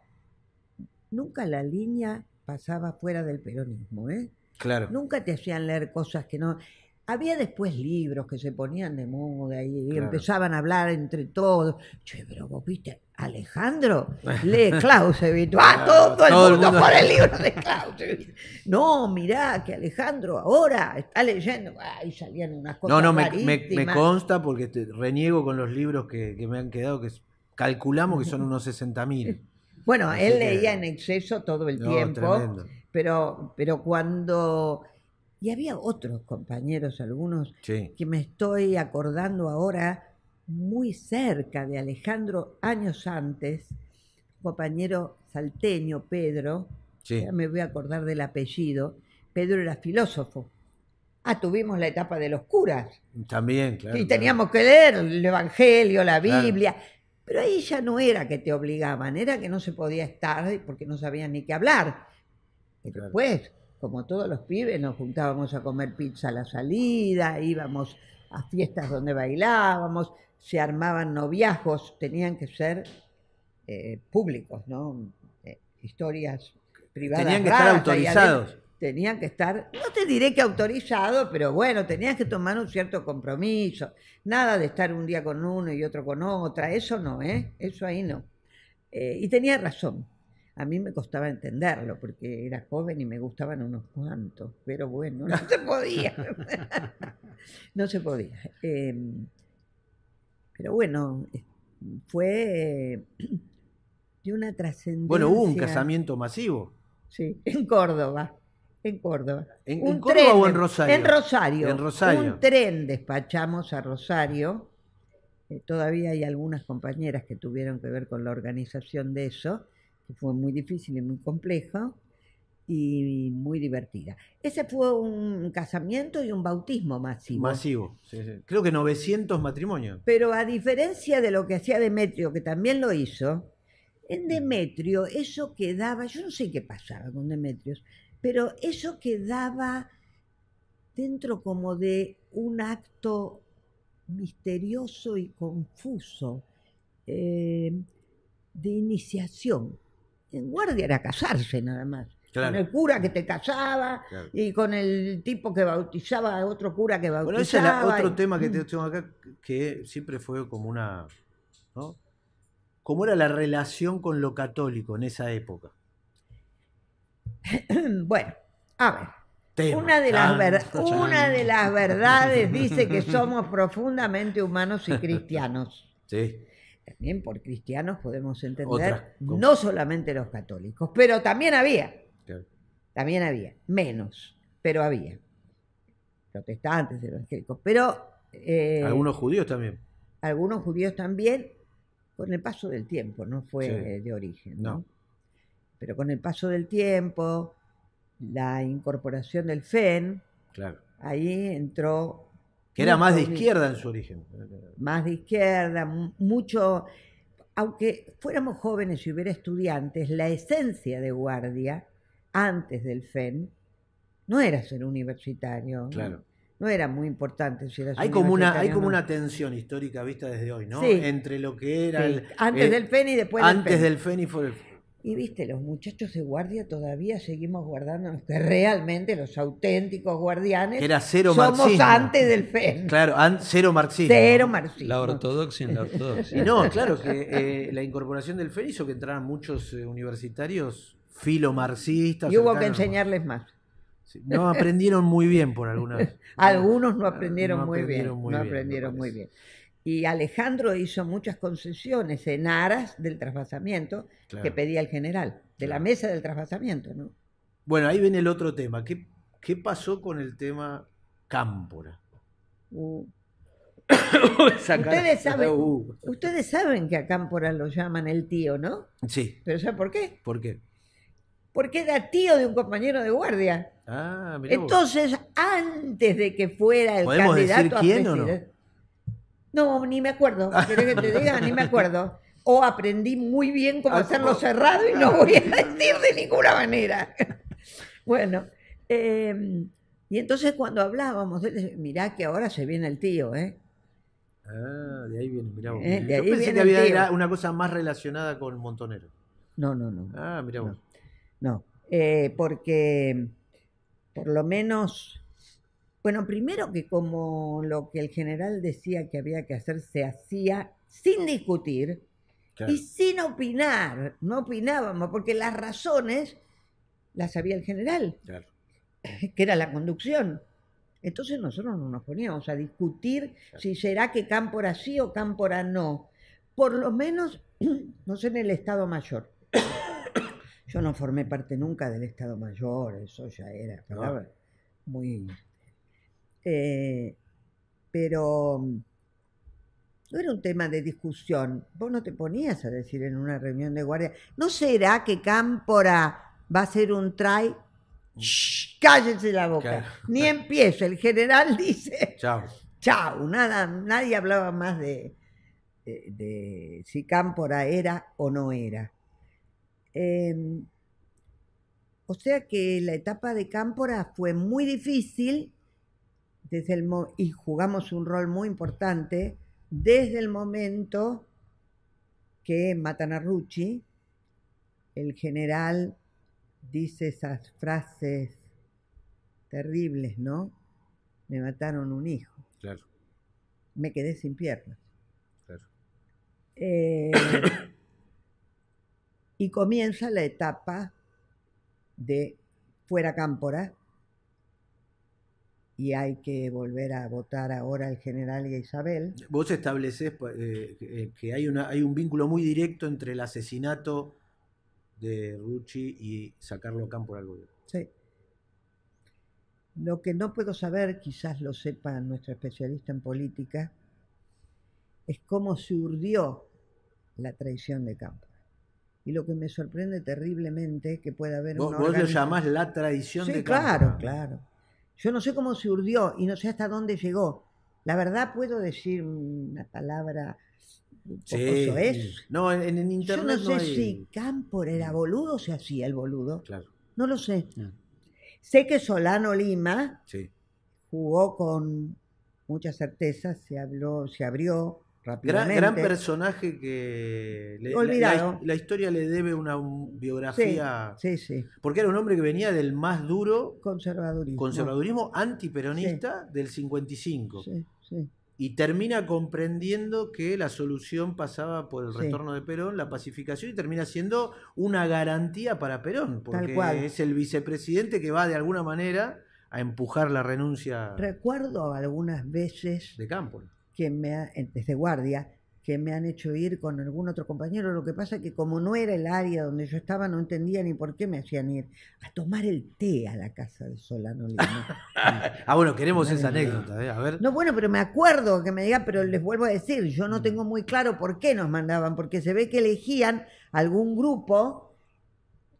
Nunca la línea pasaba fuera del peronismo, ¿eh? Claro. Nunca te hacían leer cosas que no. Había después libros que se ponían de moda y Claro. empezaban a hablar entre todos. Che, pero vos viste, Alejandro lee Clausewitz. ¡Ah, todo, todo el Todo el mundo, por el libro de Clausewitz! No, mirá que Alejandro ahora está leyendo. Ay, salían unas cosas No, no, me, me- consta porque te- reniego con los libros que, que me han quedado, que calculamos que son unos 60.000. Bueno, Así él que- leía en exceso todo el No, tiempo. tremendo. Pero, pero cuando... Y había otros compañeros, algunos, Sí. que me estoy acordando ahora muy cerca de Alejandro, años antes, compañero salteño, Pedro, Sí. ya me voy a acordar del apellido, Pedro era filósofo. Ah, tuvimos la etapa de los curas, También, claro. y claro. teníamos que leer el Evangelio, la Claro. Pero ahí ya no era que te obligaban, era que no se podía estar porque no sabían ni qué hablar. Y. Después, como todos los pibes, nos juntábamos a comer pizza a la salida, íbamos a fiestas donde bailábamos, se armaban noviazgos, tenían que ser eh, públicos, ¿no? Eh, historias privadas. Tenían que estar raras, autorizados. Tenían que estar, no te diré que autorizado, pero bueno, tenías que tomar un cierto compromiso. Nada de estar un día con uno y otro con otra, eso no, ¿eh? Eso ahí no. Eh, y tenía razón. A mí me costaba entenderlo porque era joven y me gustaban unos cuantos, pero bueno, no se podía. no se podía. Eh, pero bueno, fue eh, de una trascendencia. Bueno, hubo un casamiento masivo. Sí, en Córdoba. En Córdoba. ¿En, Un en Córdoba o en Rosario? En Rosario. En Rosario. Un tren despachamos a Rosario. Eh, todavía hay algunas compañeras que tuvieron que ver con la organización de eso, que fue muy difícil y muy complejo y muy divertida. Ese fue un casamiento y un bautismo masivo. Masivo. sí, sí. Creo que 900 matrimonios. Pero a diferencia de lo que hacía Demetrio, que también lo hizo, en Demetrio eso quedaba, yo no sé qué pasaba con Demetrios, pero eso quedaba dentro como de un acto misterioso y confuso eh, de iniciación. En guardia era casarse nada más. Claro. Con el cura que te casaba Claro. y con el tipo que bautizaba a otro cura que bautizaba. Bueno, ese es la- otro y- tema que te- tengo acá, que siempre fue como una. ¿no? ¿Cómo era la relación con lo católico en esa época? Bueno, a ver. Tema. Una de, las Chan, ver- chan. una de las verdades dice que somos profundamente humanos y cristianos. Sí. También por cristianos podemos entender no solamente los católicos, pero también había, claro. también había, menos, pero había. Protestantes, evangélicos, pero eh, Algunos judíos también. algunos judíos también, con el paso del tiempo, no fue Sí. de origen. ¿no? No. Pero con el paso del tiempo, la incorporación del FEN, Claro. ahí entró... Que era más de izquierda en su origen. Más de izquierda, mu- mucho... Aunque fuéramos jóvenes y hubiera estudiantes, la esencia de guardia, antes del FEN, no era ser universitario. Claro. No era muy importante si eras Hay como una, hay como una tensión histórica vista desde hoy, ¿no? Sí. Entre lo que era Sí, el, antes el- del FEN y después del antes del FEN y fue el Y viste, los muchachos de guardia todavía seguimos guardándonos que realmente los auténticos guardianes que era cero somos marxismo. antes del FEN. Claro, an- cero marxismo. Cero marxismo. La ortodoxia en la ortodoxia. Y no, claro que eh, la incorporación del FEN hizo que entraran muchos eh, universitarios filomarxistas. Y hubo que enseñarles más. Sí, No aprendieron muy bien por alguna vez. Algunos no aprendieron No muy aprendieron bien. muy no bien, aprendieron muy bien. Y Alejandro hizo muchas concesiones en aras del trasvasamiento Claro. que pedía el general, de la mesa del trasvasamiento, ¿no? Bueno, ahí viene el otro tema. ¿Qué, qué pasó con el tema Cámpora? Uh, Ustedes saben- Uh, Ustedes saben que a Cámpora lo llaman el tío, ¿no? Sí, Pero ¿saben por qué? ¿por qué? Porque era tío de un compañero de guardia. Ah. Entonces, antes de que fuera el ¿Podemos candidato decir a quién o no? No, ni me acuerdo. ¿Querés que te diga? Ni me acuerdo. O aprendí muy bien cómo hacerlo cerrado y no voy a decir de ninguna manera. Bueno, eh, y entonces cuando hablábamos, mirá que ahora se viene el tío, ¿eh? Ah, de ahí viene, mirá vos. Eh, de Yo ahí pensé que había una cosa más relacionada con Montonero. No, no, no. Ah, mirá vos. No, eh, porque por lo menos Bueno, primero que como lo que el general decía que había que hacer se hacía sin discutir Claro. y sin opinar, no opinábamos, porque las razones las sabía el general, Claro. que era la conducción. Entonces nosotros no nos poníamos a discutir si será que Cámpora sí o Cámpora no. Por lo menos, no sé, en el Estado Mayor. Yo no formé parte nunca del Estado Mayor, eso ya era No. palabra muy... eh, pero mm, no era un tema de discusión. Vos no te ponías a decir en una reunión de guardia, ¿no será que Cámpora va a ser un try? Shh, cállense la boca. Claro. Ni empiezo. El general dice, Chao. chao, nada, nadie hablaba más de, de- de si Cámpora era o no era. Eh, o sea que la etapa de Cámpora fue muy difícil desde el y jugamos un rol muy importante desde el momento que matan a Rucci, el general dice esas frases terribles, ¿no? Me mataron un hijo, Claro, me quedé sin piernas. claro. Eh, y comienza la etapa de fuera Cámpora y hay que volver a votar ahora al general y a Isabel. Vos estableces eh, que- que hay, una, hay un vínculo muy directo entre el asesinato de Rucci y sacarlo a campo al gobierno. Sí. Lo que no puedo saber, quizás lo sepa nuestro especialista en política, es cómo se urdió la traición de Cámpora. Y lo que me sorprende terriblemente es que pueda haber Vos, una vos lo llamás la tradición Sí, de claro, Cámpora. claro. Yo no sé cómo se urdió y no sé hasta dónde llegó. La verdad puedo decir una palabra Sí, sí. No, en, en Yo internet no sé hay- si Cámpora era boludo o se hacía el boludo. Claro, No lo sé. Ah. Sé que Solano Lima sí. jugó con mucha certeza, se habló, se abrió Gran, personaje que le- Olvidado. La, la historia le debe una un- sí, biografía. sí, sí. Porque era un hombre que venía del más duro Conservadurismo. conservadurismo antiperonista del 55. Sí, sí. Y termina comprendiendo que la solución pasaba por el Sí. retorno de Perón, la pacificación, y termina siendo una garantía para Perón, porque es el vicepresidente que va de alguna manera a empujar la renuncia Recuerdo algunas veces de Campo. Que me ha- desde guardia que me han hecho ir con algún otro compañero. Lo que pasa es que como no era el área donde yo estaba, no entendía ni por qué me hacían ir a tomar el té a la casa de Solano. Ah, bueno, queremos esa anécdota, ¿eh? a ver. No, bueno, pero me acuerdo que me digan, pero les vuelvo a decir, yo no tengo muy claro por qué nos mandaban, porque se ve que elegían algún grupo,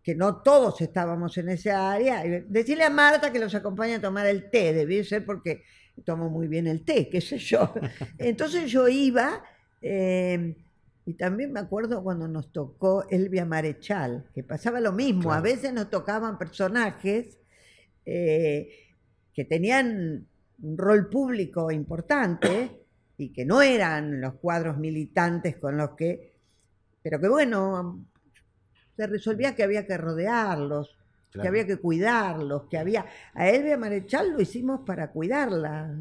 que no todos estábamos en esa área. Decirle a Marta que los acompañe a tomar el té, debía ser porque tomo muy bien el té, qué sé yo. Entonces yo iba, eh, y también me acuerdo cuando nos tocó Elvia Marechal, que pasaba lo mismo, a veces nos tocaban personajes eh, que tenían un rol público importante y que no eran los cuadros militantes con los que, pero que bueno, se resolvía que había que rodearlos, que había que cuidarlos, que había... A Elvia Marechal lo hicimos para cuidarla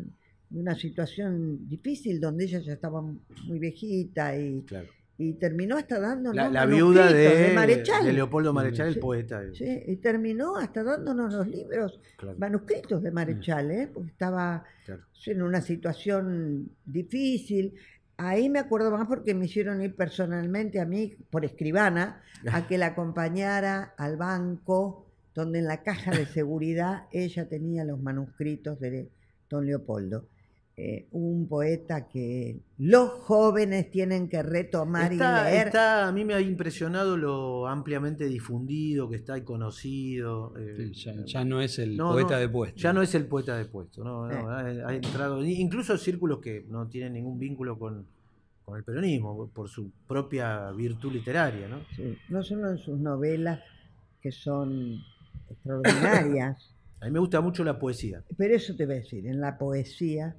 de una situación difícil donde ella ya estaba muy viejita y, Claro. y terminó hasta dándonos La, la viuda manuscritos de, Marechal. de Leopoldo Marechal, el poeta. Sí, y terminó hasta dándonos los libros Claro, manuscritos de Marechal, ¿eh? porque estaba en una situación difícil. Ahí me acuerdo más porque me hicieron ir personalmente a mí, por escribana, a que la acompañara al banco, donde en la caja de seguridad ella tenía los manuscritos de don Leopoldo. Eh, un poeta que los jóvenes tienen que retomar Está, y leer. está- a mí me ha impresionado lo ampliamente difundido que está y conocido. eh, Sí, ya, ya no es el no, poeta no, de puesto. Ya no es el poeta de puesto, no, no, Eh. ha, ha entrado, incluso círculos que no tienen ningún vínculo con, con el peronismo, por su propia virtud literaria, ¿no? Sí, no solo en sus novelas, que son extraordinarias, A mí me gusta mucho la poesía. pero eso te voy a decir, en la poesía,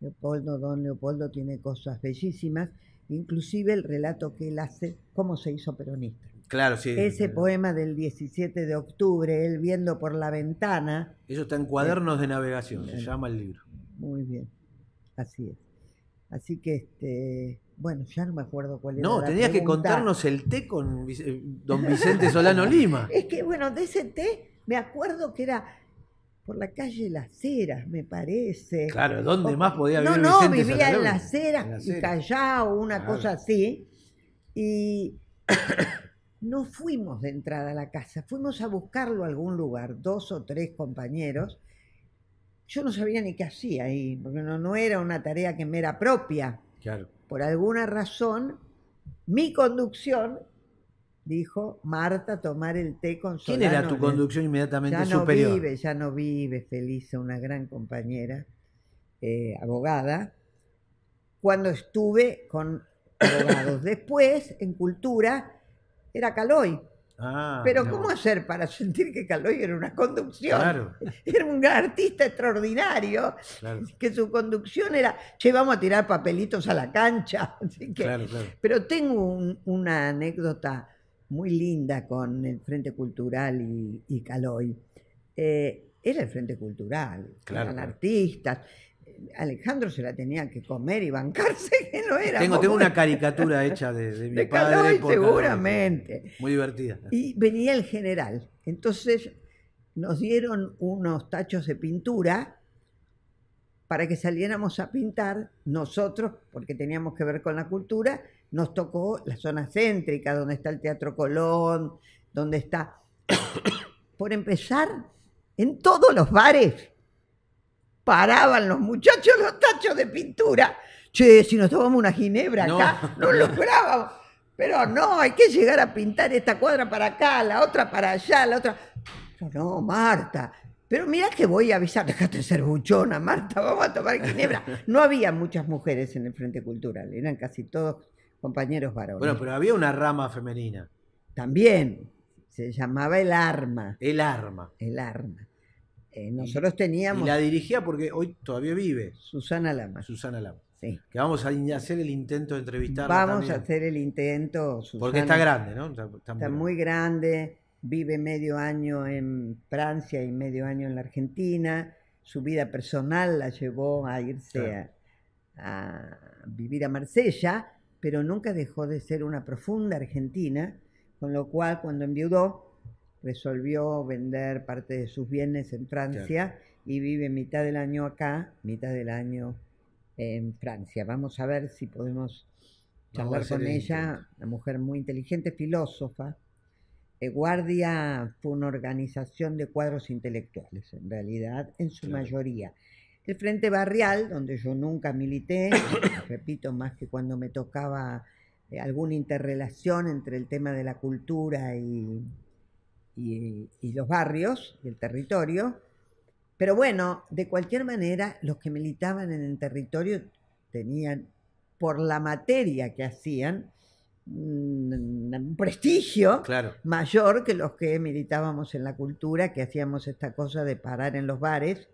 Leopoldo, don Leopoldo tiene cosas bellísimas, inclusive el relato que él hace, cómo se hizo peronista. Claro, sí. ese poema del 17 de octubre, él viendo por la ventana. Eso está en cuadernos de navegación, se llama el libro. Muy bien, así es. Así que, este, bueno, ya no me acuerdo cuál era No, la tenías que contarnos el té con eh, don Vicente Solano Lima. Es que, bueno, de ese té me acuerdo que era por la calle Las Heras, me parece. Claro, ¿dónde O- más podía no, vivir no, Vicente vivía Solano en? Las Heras En Las y. Callao, una Claro. cosa así. Y no fuimos de entrada a la casa, fuimos a buscarlo a algún lugar, dos o tres compañeros. Yo no sabía ni qué hacía ahí, porque no, no era una tarea que me era propia. Claro. Por alguna razón, mi conducción dijo Marta tomar el té con ¿Quién Solano era tu conducción inmediatamente ya no superior? vive, ya no vive, Felisa, una gran compañera, eh, abogada, cuando estuve con abogados. Después, en cultura, era Caloy. Ah, Pero no. ¿cómo hacer para sentir que Caloy era una conducción? Claro, Era un gran artista extraordinario, claro, que su conducción era, che, vamos a tirar papelitos a la cancha. Así que, claro, claro. pero tengo un- una anécdota muy linda con el Frente Cultural y, y Caloy. Eh, era el Frente Cultural, eran artistas. Alejandro se la tenía que comer y bancarse, que no era. Tengo, tengo una caricatura hecha de, de mi de padre. Caloy, por Caloy. seguramente. Muy divertida. Y venía el general. Entonces nos dieron unos tachos de pintura para que saliéramos a pintar. Nosotros, porque teníamos que ver con la cultura, nos tocó la zona céntrica, donde está el Teatro Colón, donde está... Por empezar, en todos los bares paraban los muchachos los tachos de pintura. Che, si nos tomamos una ginebra No. acá, no, lográbamos. Pero no, hay que llegar a pintar esta cuadra para acá, la otra para allá, la otra. No, no, Marta. Pero mira que voy a avisar, déjate ser buchona, Marta, vamos a tomar ginebra. No había muchas mujeres en el Frente Cultural, eran casi todos compañeros varones. Bueno, pero había una rama femenina, También se llamaba el arma, el arma. el arma. Eh, nosotros Y teníamos la dirigía porque hoy todavía vive Susana Lama. Susana Lama. Sí. Que vamos a hacer el intento de entrevistarla Vamos también. a hacer el intento. Porque Susana. está grande, ¿no? Está, está Está muy grande, vive medio año en Francia y medio año en la Argentina. Su vida personal la llevó a irse Claro. a, a vivir a Marsella, pero nunca dejó de ser una profunda argentina, con lo cual cuando enviudó resolvió vender parte de sus bienes en Francia y vive mitad del año acá, mitad del año en Francia. Vamos a ver si podemos charlar con el ella, una mujer muy inteligente, filósofa. Eh, Guardia fue una organización de cuadros intelectuales, en realidad, en su Claro. mayoría. El Frente Barrial, donde yo nunca milité, repito, más que cuando me tocaba eh, alguna interrelación entre el tema de la cultura y, y- y los barrios y el territorio. Pero bueno, de cualquier manera, los que militaban en el territorio tenían, por la materia que hacían, un prestigio Claro. mayor que los que militábamos en la cultura, que hacíamos esta cosa de parar en los bares,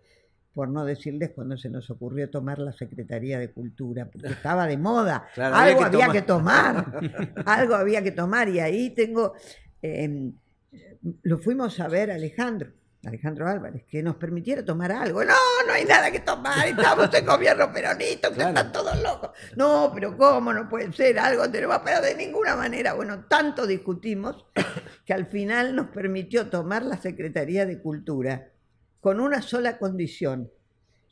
por no decirles cuando se nos ocurrió tomar la Secretaría de Cultura, porque estaba de moda. Claro, había algo que había tomar. que tomar, algo había que tomar. Y ahí tengo, eh, lo fuimos a ver a Alejandro, Alejandro Álvarez, que nos permitiera tomar algo. No, no hay nada que tomar, estamos en gobierno peronista, que Claro. están todos locos. No, pero ¿cómo? No puede ser, algo tenemos, pero de ninguna manera. Bueno, tanto discutimos que al final nos permitió tomar la Secretaría de Cultura con una sola condición.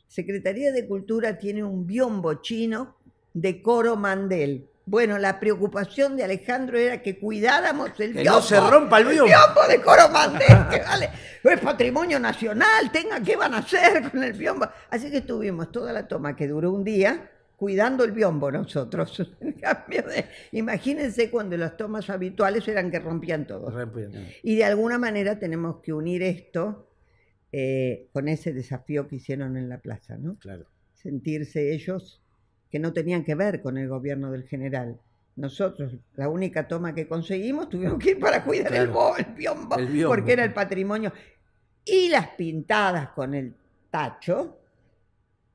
Secretaría de Cultura tiene un biombo chino de Coro Mandel. Bueno, la preocupación de Alejandro era que cuidáramos el Que biombo. no se rompa el biombo. biombo de Coro Mandel, que vale, es patrimonio nacional, tenga, ¿qué van a hacer con el biombo? Así que estuvimos toda la toma que duró un día cuidando el biombo nosotros. En cambio de- imagínense cuando las tomas habituales eran que rompían todo. Y de alguna manera tenemos que unir esto eh, con ese desafío que hicieron en la plaza, ¿no? Claro. Sentirse ellos que no tenían que ver con el gobierno del general. Nosotros, la única toma que conseguimos, tuvimos que ir para cuidar el, bo- el biombo, El biombo. porque era el patrimonio. Y las pintadas con el tacho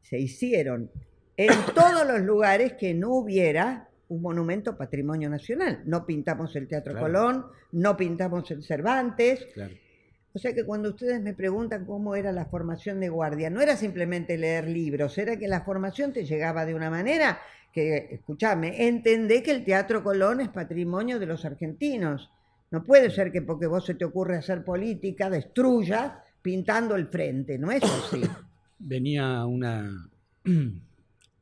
se hicieron en todos los lugares que no hubiera un monumento patrimonio nacional. No pintamos el Teatro Claro. Colón, no pintamos el Cervantes. Claro. O sea que cuando ustedes me preguntan cómo era la formación de guardia, no era simplemente leer libros, era que la formación te llegaba de una manera que, escúchame, entendé que el Teatro Colón es patrimonio de los argentinos. No puede ser que porque vos se te ocurre hacer política destruyas pintando el frente, no es así. Venía una.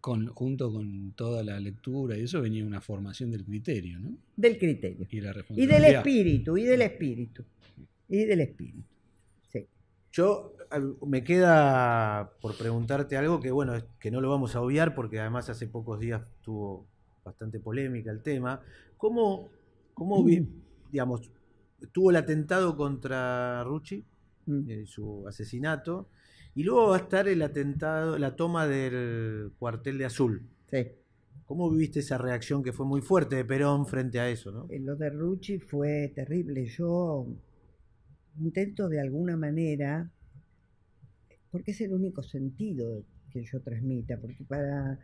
Con, junto con toda la lectura y eso venía una formación del criterio, ¿no? Del criterio. Y la Y del espíritu, y del espíritu. Y del espíritu. Sí. Yo me queda por preguntarte algo que bueno, que no lo vamos a obviar porque además hace pocos días tuvo bastante polémica el tema. ¿Cómo, cómo vi- digamos, tuvo el atentado contra Rucci, Mm. eh, su asesinato, y luego va a estar el atentado, la toma del cuartel de Azul. Sí. ¿Cómo viviste esa reacción que fue muy fuerte de Perón frente a eso, no? Eh, Lo de Rucci fue terrible. Yo intento de alguna manera, porque es el único sentido que yo transmita, porque para,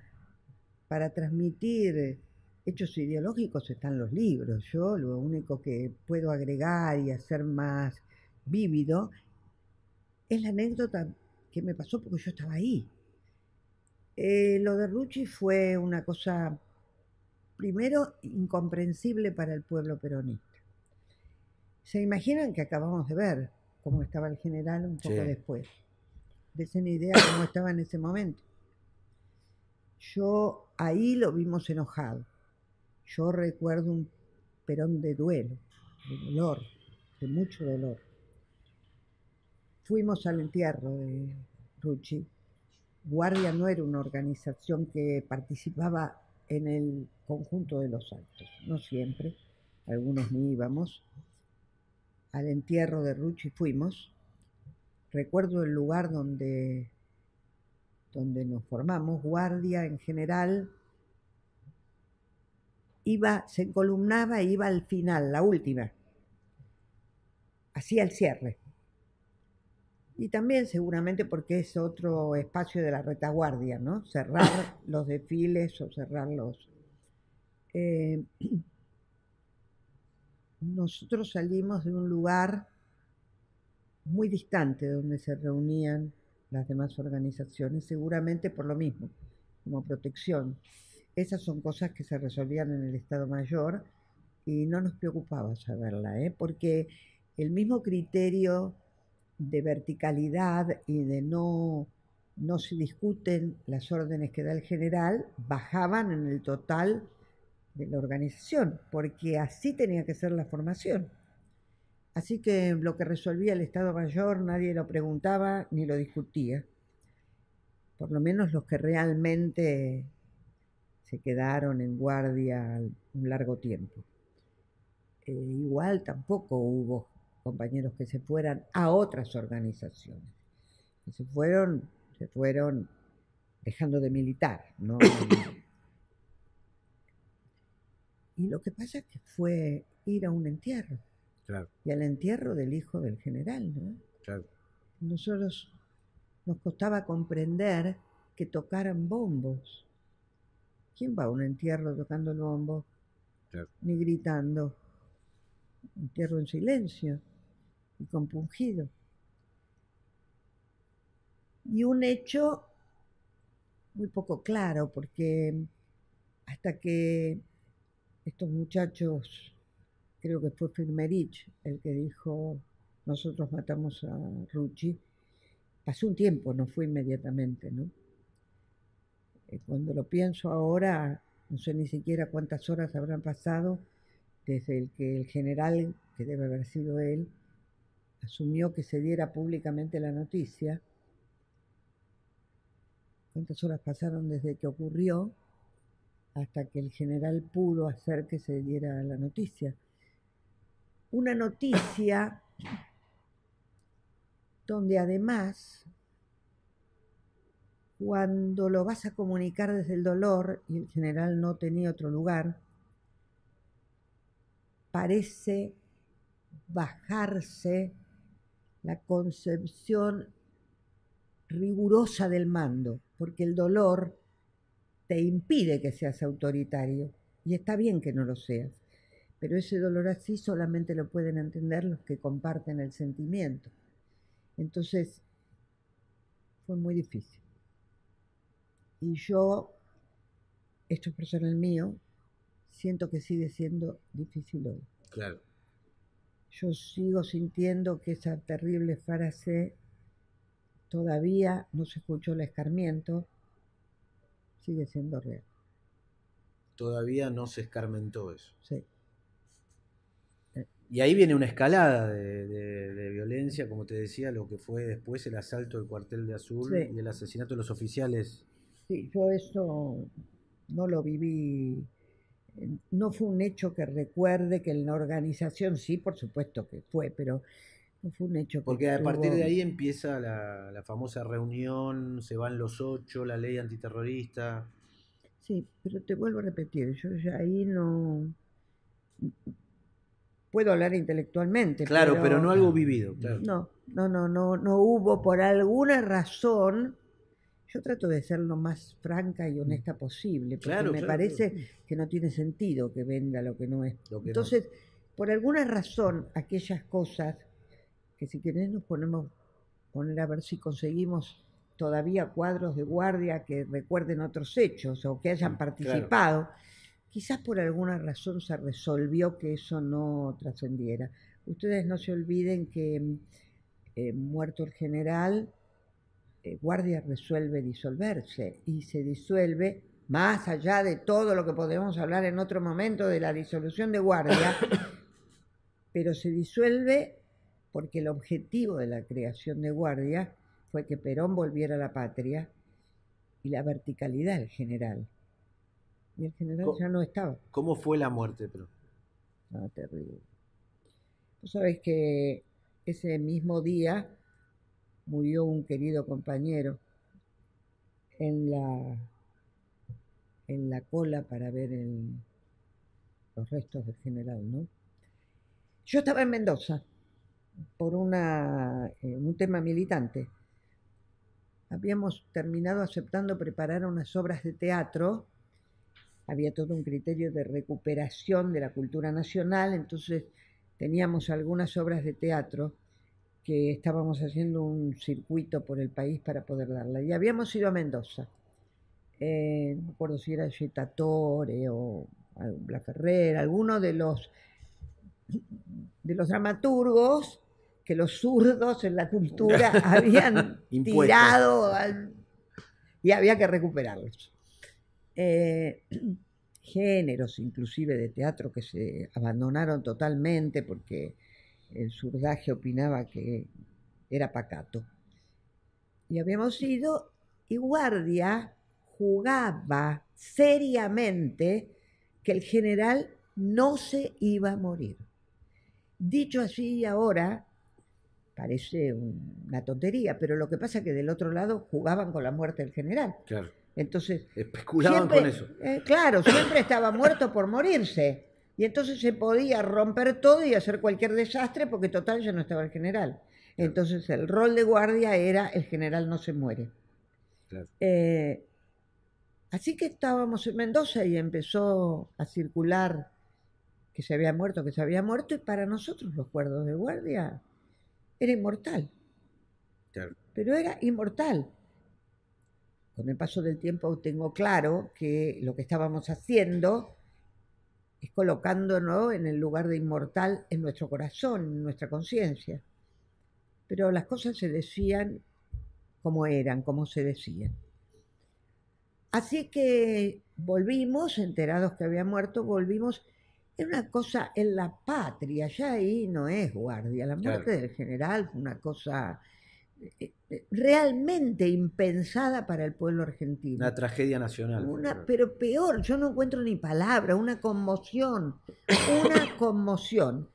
para transmitir hechos ideológicos están los libros. Yo lo único que puedo agregar y hacer más vívido es la anécdota que me pasó porque yo estaba ahí. Eh, lo de Rucci fue una cosa primero incomprensible para el pueblo peronista. ¿Se imaginan que acabamos de ver cómo estaba el general un poco Sí. después? Desen idea cómo estaba en ese momento. Yo ahí lo vimos enojado. Yo recuerdo un Perón de duelo, de dolor, de mucho dolor. Fuimos al entierro de Rucci. Guardia no era una organización que participaba en el conjunto de los actos, no siempre, algunos ni íbamos. Al entierro de Rucci fuimos. Recuerdo el lugar donde, donde nos formamos, guardia en general, iba, se encolumnaba e iba al final, la última, hacía el cierre. Y también seguramente porque es otro espacio de la retaguardia, ¿no? Cerrar los desfiles o cerrarlos. Eh, nosotros salimos de un lugar muy distante donde se reunían las demás organizaciones, seguramente por lo mismo, como protección. Esas son cosas que se resolvían en el Estado Mayor y no nos preocupaba saberla, ¿eh? porque el mismo criterio de verticalidad y de no, no se discuten las órdenes que da el general, bajaban en el total de la organización, porque así tenía que ser la formación. Así que lo que resolvía el Estado Mayor nadie lo preguntaba ni lo discutía, por lo menos los que realmente se quedaron en guardia un largo tiempo. Eh, igual tampoco hubo compañeros que se fueran a otras organizaciones, se fueron, se fueron dejando de militar, ¿no? y lo que pasa es que fue ir a un entierro, Claro, y al entierro del hijo del general, ¿no? claro. Nosotros nos costaba comprender que tocaran bombos. ¿Quién va a un entierro tocando el bombo? Claro. Ni gritando. Entierro en silencio y compungido. Y un hecho muy poco claro, porque hasta que estos muchachos, creo que fue Firmerich el que dijo, nosotros matamos a Rucci, pasó un tiempo, no fue inmediatamente, ¿no? Eh, Cuando lo pienso ahora, no sé ni siquiera cuántas horas habrán pasado desde el que el general, que debe haber sido él, asumió que se diera públicamente la noticia. ¿Cuántas horas pasaron desde que ocurrió hasta que el general pudo hacer que se diera la noticia? Una noticia donde además, cuando lo vas a comunicar desde el dolor, y el general no tenía otro lugar, parece bajarse la concepción rigurosa del mando, porque el dolor te impide que seas autoritario Y está bien que no lo seas. Pero ese dolor así solamente lo pueden entender los que comparten el sentimiento. Entonces, fue muy difícil. Y yo, esto es personal mío, siento que sigue siendo difícil hoy. Claro. Yo sigo sintiendo que esa terrible frase todavía no se escuchó el escarmiento, sigue siendo real. Todavía no se escarmentó eso. Sí. Y ahí viene una escalada de, de- de violencia, como te decía, lo que fue después el asalto del cuartel de Azul Sí. y el asesinato de los oficiales. Sí, yo eso no lo viví, no fue un hecho que recuerde que en la organización, sí, por supuesto que fue, pero no fue un hecho que Porque a partir de ahí empieza la, la famosa reunión, se van los ocho, la ley antiterrorista. Sí, pero te vuelvo a repetir, yo ya ahí no... Puedo hablar intelectualmente. Claro, pero, no algo vivido. Claro. No, no, no, no, no hubo por alguna razón. Yo trato de ser lo más franca y honesta posible, porque Claro, me claro, parece claro. que no tiene sentido que venda lo que no es. No. Entonces, por alguna razón, aquellas cosas que si querés nos ponemos poner a ver si conseguimos todavía cuadros de guardia que recuerden otros hechos o que hayan Mm, claro. participado, quizás por alguna razón se resolvió que eso no trascendiera. Ustedes no se olviden que eh, muerto el general, eh, guardia resuelve disolverse y se disuelve más allá de todo lo que podemos hablar en otro momento de la disolución de guardia, pero se disuelve porque el objetivo de la creación de guardia fue que Perón volviera a la patria y la verticalidad del general. Y el general ya no estaba. ¿Cómo fue la muerte? Pero? No, terrible. Tú sabes que ese mismo día murió un querido compañero en la, en la cola para ver el- los restos del general, ¿no? Yo estaba en Mendoza por eh, un tema militante. Habíamos terminado aceptando preparar unas obras de teatro había todo un criterio de recuperación de la cultura nacional, entonces teníamos algunas obras de teatro que estábamos haciendo un circuito por el país para poder darla. Y habíamos ido a Mendoza. Eh, no me acuerdo si era Yetatore o La alguno de los, de los dramaturgos que los zurdos en la cultura habían tirado al- y había que recuperarlos eh, géneros inclusive de teatro que se abandonaron totalmente porque el surdaje opinaba que era pacato. Y habíamos ido y Guardia jugaba seriamente que el general no se iba a morir. Dicho así ahora, parece un- una tontería, pero lo que pasa es que del otro lado jugaban con la muerte del general. Claro. Entonces, Especulaban siempre- con eso. eh, claro, siempre estaba muerto por morirse. Y entonces se podía romper todo y hacer cualquier desastre porque total ya no estaba el general. Entonces el rol de guardia era el general no se muere. Claro. Eh, así que estábamos en Mendoza y empezó a circular que se había muerto, que se había muerto, y para nosotros los cuerdos de guardia era inmortal, Claro. pero era inmortal. Con el paso del tiempo tengo claro que lo que estábamos haciendo es colocándonos en el lugar de inmortal en nuestro corazón, en nuestra conciencia. Pero las cosas se decían como eran, como se decían. Así que volvimos, enterados que había muerto, volvimos. Era una cosa en la patria, ya ahí no es guardia. La muerte Claro. del general fue una cosa eh, eh, realmente impensada para el pueblo argentino. Una tragedia nacional. Una, pero peor, yo no encuentro ni palabra, una conmoción, una conmoción.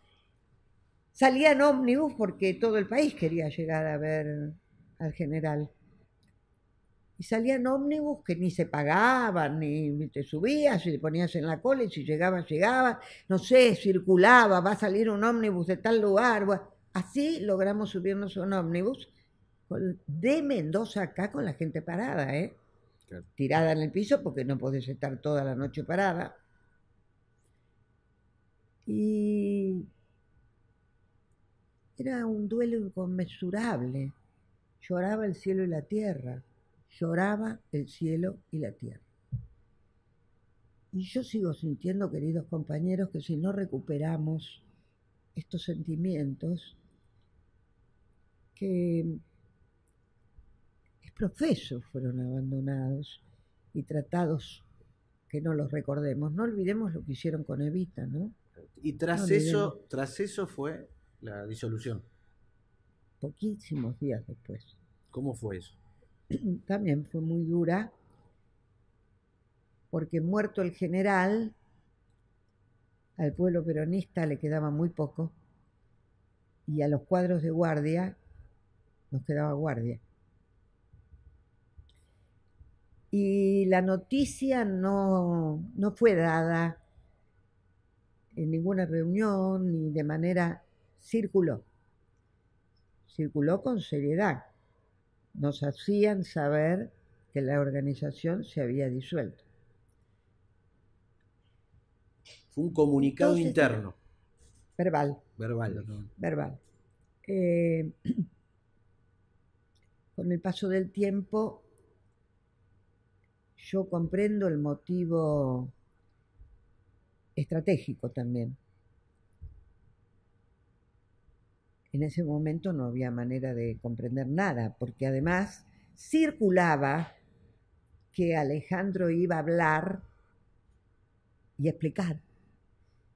Salía en ómnibus porque todo el país quería llegar a ver al general. Y salían ómnibus que ni se pagaban, ni te subías y te ponías en la cola y si llegabas, llegabas, no sé, circulaba, va a salir un ómnibus de tal lugar. así logramos subirnos a un ómnibus de Mendoza acá con la gente parada, ¿eh? Claro. tirada en el piso porque no podés estar toda la noche parada. Y era un duelo inconmensurable. Lloraba el cielo y la tierra. Lloraba el cielo y la tierra. Y yo sigo sintiendo, queridos compañeros, que si no recuperamos estos sentimientos, que profesos fueron abandonados y tratados que no los recordemos. No olvidemos lo que hicieron con Evita, ¿no? Y tras eso, tras eso fue la disolución. Poquísimos días después. ¿Cómo fue eso? También fue muy dura, porque muerto el general, al pueblo peronista le quedaba muy poco, y a los cuadros de guardia nos quedaba guardia. y la noticia no, no fue dada en ninguna reunión ni de manera circuló. Circuló con seriedad. Nos hacían saber que la organización se había disuelto. Fue un comunicado interno. Verbal. Verbal. Verbal. Eh, con el paso del tiempo yo comprendo el motivo estratégico también. En ese momento no había manera de comprender nada, porque además circulaba que Alejandro iba a hablar y explicar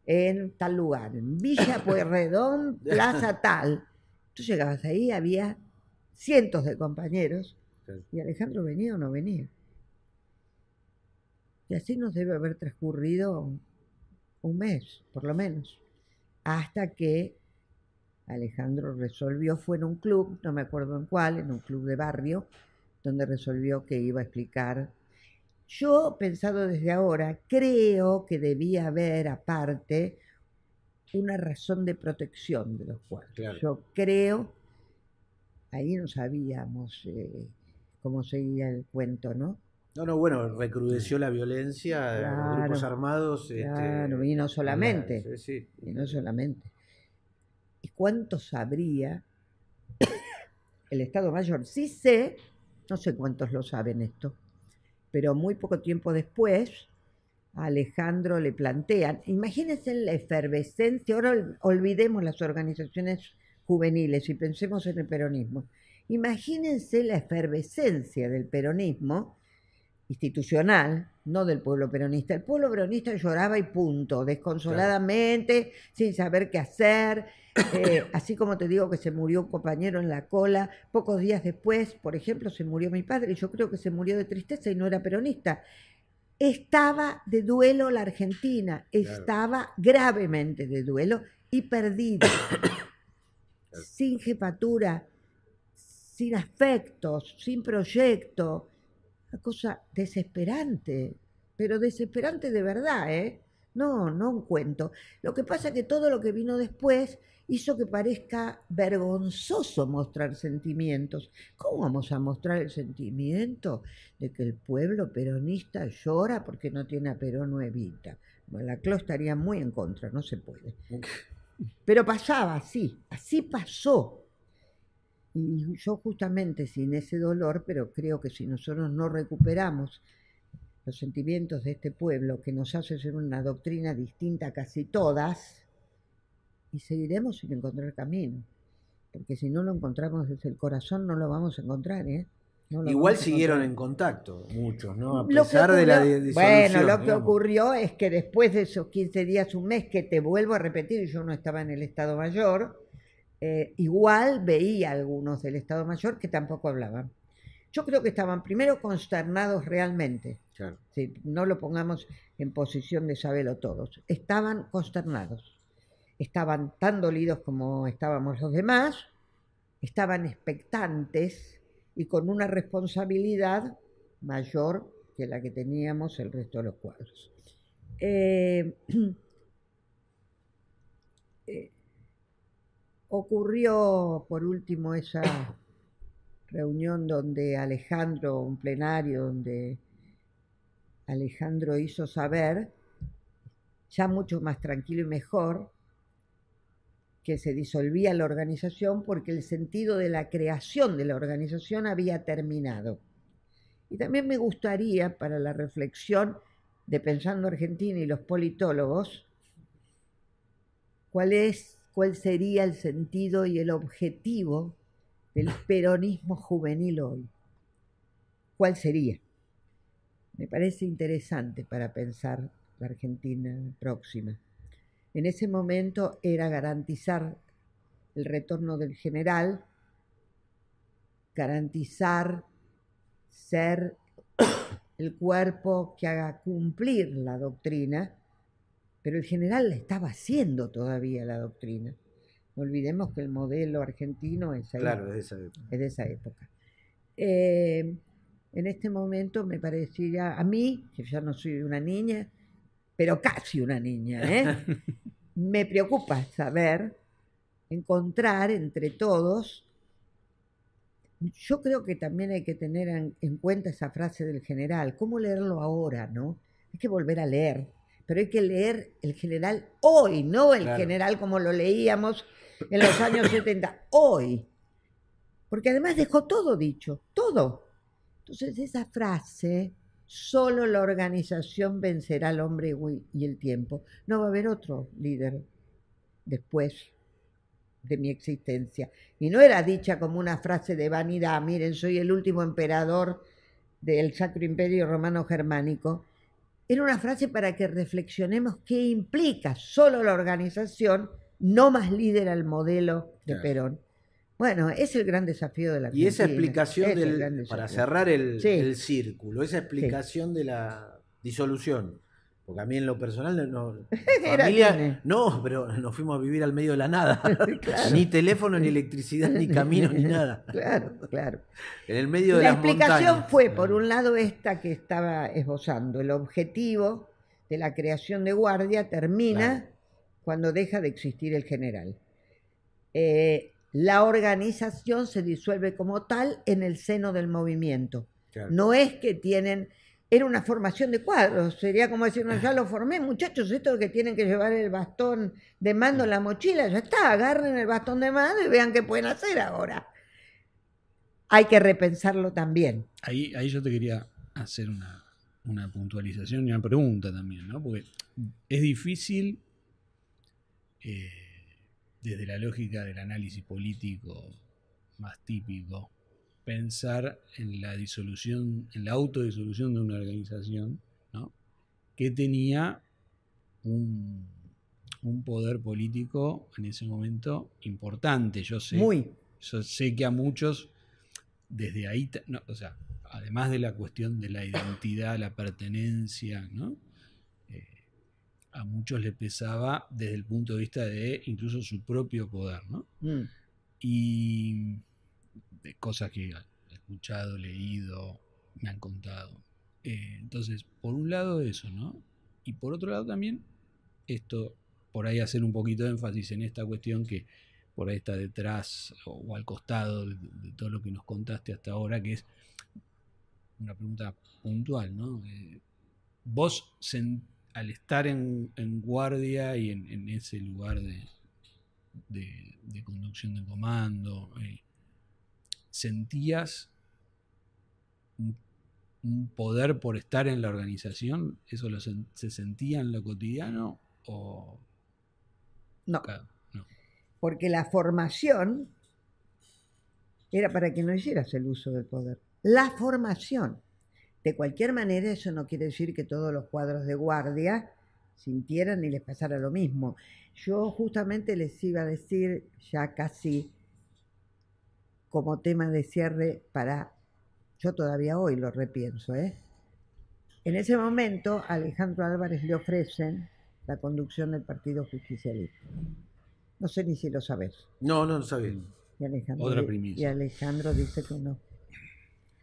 en tal lugar, en Villa Pueyrredón, Plaza tal. Tú llegabas ahí, había cientos de compañeros, y Alejandro venía o no venía. Y así nos debe haber transcurrido un mes, por lo menos, hasta que Alejandro resolvió, fue en un club, no me acuerdo en cuál, en un club de barrio, donde resolvió que iba a explicar. Yo, pensado desde ahora, creo que debía haber aparte una razón de protección de los cuadros. Yo creo, ahí no sabíamos eh, cómo seguía el cuento, ¿no? No, no, bueno, recrudeció la violencia, grupos armados. Este, claro, y no solamente. sí, Y no solamente. ¿Y cuánto sabría el Estado Mayor? Sí sé, no sé cuántos lo saben esto, pero muy poco tiempo después a Alejandro le plantean, imagínense la efervescencia, ahora olvidemos las organizaciones juveniles y pensemos en el peronismo. Imagínense la efervescencia del peronismo institucional, no del pueblo peronista. El pueblo peronista lloraba y punto, desconsoladamente, sin saber qué hacer. Eh, así como te digo que se murió un compañero en la cola, pocos días después, por ejemplo, se murió mi padre y yo creo que se murió de tristeza y no era peronista. Estaba de duelo la Argentina, estaba gravemente de duelo y perdida, sin jefatura, sin afectos, sin proyecto una cosa desesperante, pero desesperante de verdad, ¿eh? No, no un cuento. Lo que pasa es que todo lo que vino después hizo que parezca vergonzoso mostrar sentimientos. ¿Cómo vamos a mostrar el sentimiento de que el pueblo peronista llora porque no tiene a Perón o Evita? Bueno, la CLO estaría muy en contra, no se puede. Pero pasaba así, así pasó. Y yo justamente sin ese dolor, pero creo que si nosotros no recuperamos los sentimientos de este pueblo, que nos hace ser una doctrina distinta a casi todas, y seguiremos sin encontrar camino. Porque si no lo encontramos desde el corazón, no lo vamos a encontrar, ¿eh? Igual siguieron en contacto muchos, ¿no? A pesar de la disolución. Bueno, lo que ocurrió es que después de esos 15 días, un mes, que te vuelvo a repetir, yo no estaba en el Estado Mayor, eh, igual veía algunos del Estado Mayor que tampoco hablaban. Yo creo que estaban primero consternados realmente. Si no lo pongamos en posición de saberlo todos. Estaban consternados. Estaban tan dolidos como estábamos los demás. Estaban expectantes y con una responsabilidad mayor que la que teníamos el resto de los cuadros. eh, eh Ocurrió por último esa reunión donde Alejandro, un plenario donde Alejandro hizo saber ya mucho más tranquilo y mejor, que se disolvía la organización porque el sentido de la creación de la organización había terminado. Y también me gustaría, para la reflexión de Pensando Argentina y los politólogos, cuál es, cuál sería el sentido y el objetivo del peronismo juvenil hoy. ¿Cuál sería? Me parece interesante para pensar la Argentina próxima. En ese momento era garantizar el retorno del general, garantizar ser el cuerpo que haga cumplir la doctrina, pero el general estaba haciendo todavía la doctrina. No olvidemos que el modelo argentino es, claro, de esa época. Es de esa época. Eh, en este momento me parecía, a mí, que ya no soy una niña, pero casi una niña, ¿eh? me preocupa saber, encontrar entre todos, yo creo que también hay que tener en, cuenta esa frase del general, cómo leerlo ahora, ¿no? Hay que volver a leer, pero hay que leer el general hoy, no el general como lo leíamos en los años 70, hoy. Porque además dejó todo dicho, todo. Entonces esa frase Solo la organización vencerá al hombre y el tiempo. No va a haber otro líder después de mi existencia. Y no era dicha como una frase de vanidad, miren, soy el último emperador del Sacro Imperio Romano Germánico. Era una frase para que reflexionemos qué implica solo la organización, no más líder al modelo de Perón. Bueno, es el gran desafío de la Y esa explicación, del, para cerrar el, círculo, esa explicación de la disolución, porque a mí en lo personal no, familia, no, pero nos fuimos a vivir al medio de la nada, ni teléfono, ni electricidad, ni camino, ni nada. Claro, claro. En el medio de la explicación fue, por un lado, esta que estaba esbozando, el objetivo de la creación de guardia termina cuando deja de existir el general. Eh, la organización se disuelve como tal en el seno del movimiento. No es que tienen, era una formación de cuadros, sería como decir, no, ya lo formé, muchachos, estos que tienen que llevar el bastón de mando en la mochila, ya está, agarren el bastón de mando y vean qué pueden hacer ahora. Hay que repensarlo también. Ahí, ahí yo te quería hacer una, una puntualización y una pregunta también, ¿no? Porque es difícil... Eh, desde la lógica del análisis político más típico, pensar en la disolución, en la autodisolución de una organización, que tenía un, poder político en ese momento importante. Yo sé, Muy. Yo sé que a muchos, desde ahí, o sea, además de la cuestión de la identidad, la pertenencia, ¿no? a muchos le pesaba desde el punto de vista de incluso su propio poder, ¿no? Mm. Y de cosas que he escuchado, leído, me han contado. Eh, entonces, por un lado eso, ¿no? Y por otro lado también, esto, por ahí hacer un poquito de énfasis en esta cuestión que por ahí está detrás o, al costado de, todo lo que nos contaste hasta ahora, que es una pregunta puntual, ¿no? Eh, vos al estar en, guardia y en, ese lugar de, de, conducción de comando, eh, ¿sentías un, poder por estar en la organización? ¿Eso se sentía en lo cotidiano o...? No. no. Porque la formación era para que no hicieras el uso del poder. La formación. De cualquier manera, eso no quiere decir que todos los cuadros de guardia sintieran y les pasara lo mismo. Yo justamente les iba a decir, ya casi como tema de cierre para, yo todavía hoy lo repienso, ¿eh? En ese momento, a Alejandro Álvarez le ofrecen la conducción del Partido Justicialista. No sé ni si lo sabes. No, no lo sabía. Otra primicia. Y Alejandro dice que no.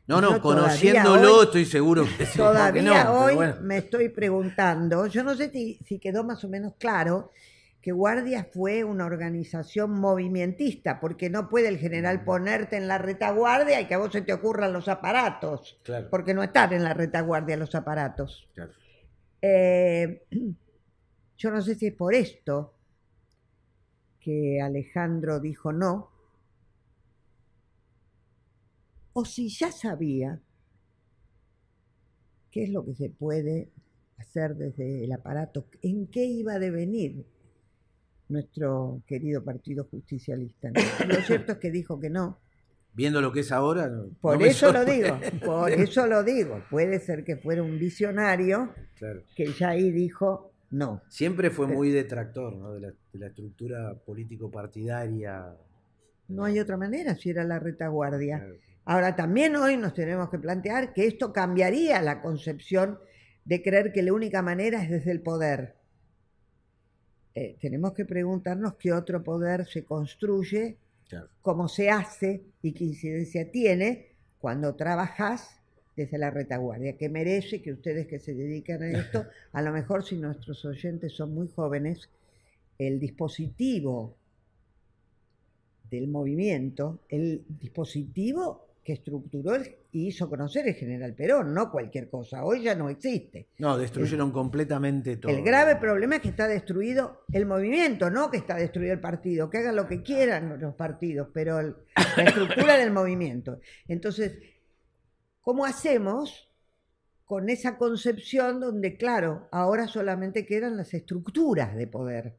No, no, conociéndolo estoy seguro que sí, Todavía hoy me estoy preguntando, yo no sé si, quedó más o menos claro que Guardia fue una organización movimentista, porque no puede el general ponerte en la retaguardia y que a vos se te ocurran los aparatos, porque no están en la retaguardia los aparatos. Eh, Yo no sé si es por esto que Alejandro dijo no, o si ya sabía qué es lo que se puede hacer desde el aparato, en qué iba a devenir nuestro querido Partido Justicialista. Lo cierto es que dijo que no. Viendo lo que es ahora. Por eso lo digo, por eso lo digo. Puede ser que fuera un visionario que ya ahí dijo no. Siempre fue muy detractor ¿no? de, la, de la estructura político-partidaria. No hay otra manera si era la retaguardia. Ahora también hoy nos tenemos que plantear que esto cambiaría la concepción de creer que la única manera es desde el poder. Eh, tenemos que preguntarnos qué otro poder se construye, cómo se hace y qué incidencia tiene cuando trabajas desde la retaguardia, que merece que ustedes que se dedican a esto, a lo mejor si nuestros oyentes son muy jóvenes, el dispositivo del movimiento, el dispositivo que estructuró y hizo conocer el general Perón, no cualquier cosa. Hoy ya no existe. No, destruyeron completamente todo. El grave problema es que está destruido el movimiento, no que está destruido el partido. Que hagan lo que quieran los partidos, pero la estructura del movimiento. Entonces, ¿cómo hacemos con esa concepción donde, claro, ahora solamente quedan las estructuras de poder?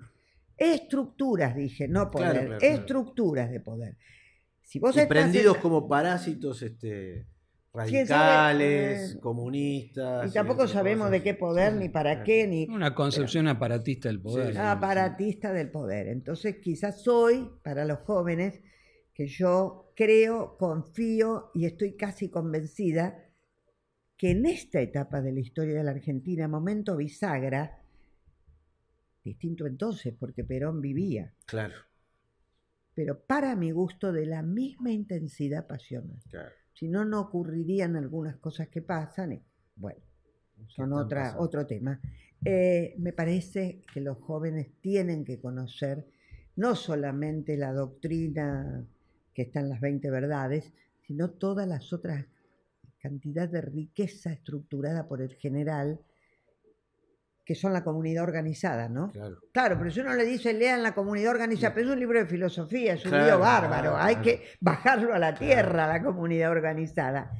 Estructuras, dije, no poder, estructuras de poder. Si vos y prendidos como parásitos este, radicales, eh, comunistas. Y tampoco sabemos de qué poder, ni para qué, ni... Una concepción aparatista del poder. aparatista del poder. Entonces quizás hoy, para los jóvenes, que yo creo, confío y estoy casi convencida que en esta etapa de la historia de la Argentina, momento bisagra, distinto entonces, porque Perón vivía. Claro pero para mi gusto de la misma intensidad pasional. Si no, no ocurrirían algunas cosas que pasan. bueno, son otra, otro tema. Eh, me parece que los jóvenes tienen que conocer no solamente la doctrina que está en las 20 verdades, sino todas las otras cantidad de riqueza estructurada por el general que son la comunidad organizada, ¿no? Claro. Claro, pero si uno le dice lean la comunidad organizada, pero es un libro de filosofía, es un libro bárbaro, hay que bajarlo a la tierra, la comunidad organizada.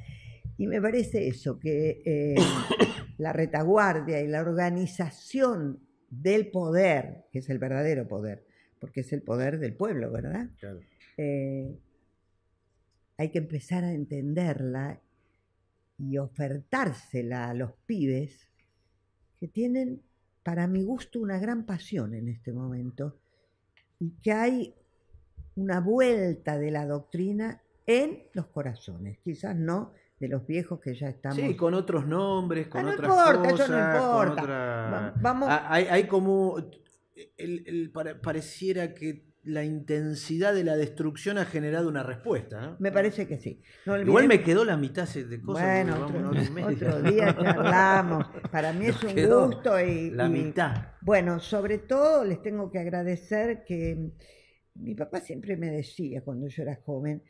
Y me parece eso, que eh, la retaguardia y la organización del poder, que es el verdadero poder, porque es el poder del pueblo, ¿verdad? Claro. Eh, hay que empezar a entenderla y ofertársela a los pibes que tienen, para mi gusto, una gran pasión en este momento y que hay una vuelta de la doctrina en los corazones, quizás no de los viejos que ya estamos. Sí, con otros nombres, con ah, no otras importa, cosas. no importa. Vamos. Ah, hay, hay como. El, pareciera que la intensidad de la destrucción ha generado una respuesta. Me parece que sí. Igual me quedó la mitad de cosas. Bueno, otro, día charlamos. Para mí es un gusto. Y, la mitad. Bueno, sobre todo les tengo que agradecer que mi papá siempre me decía cuando yo era joven,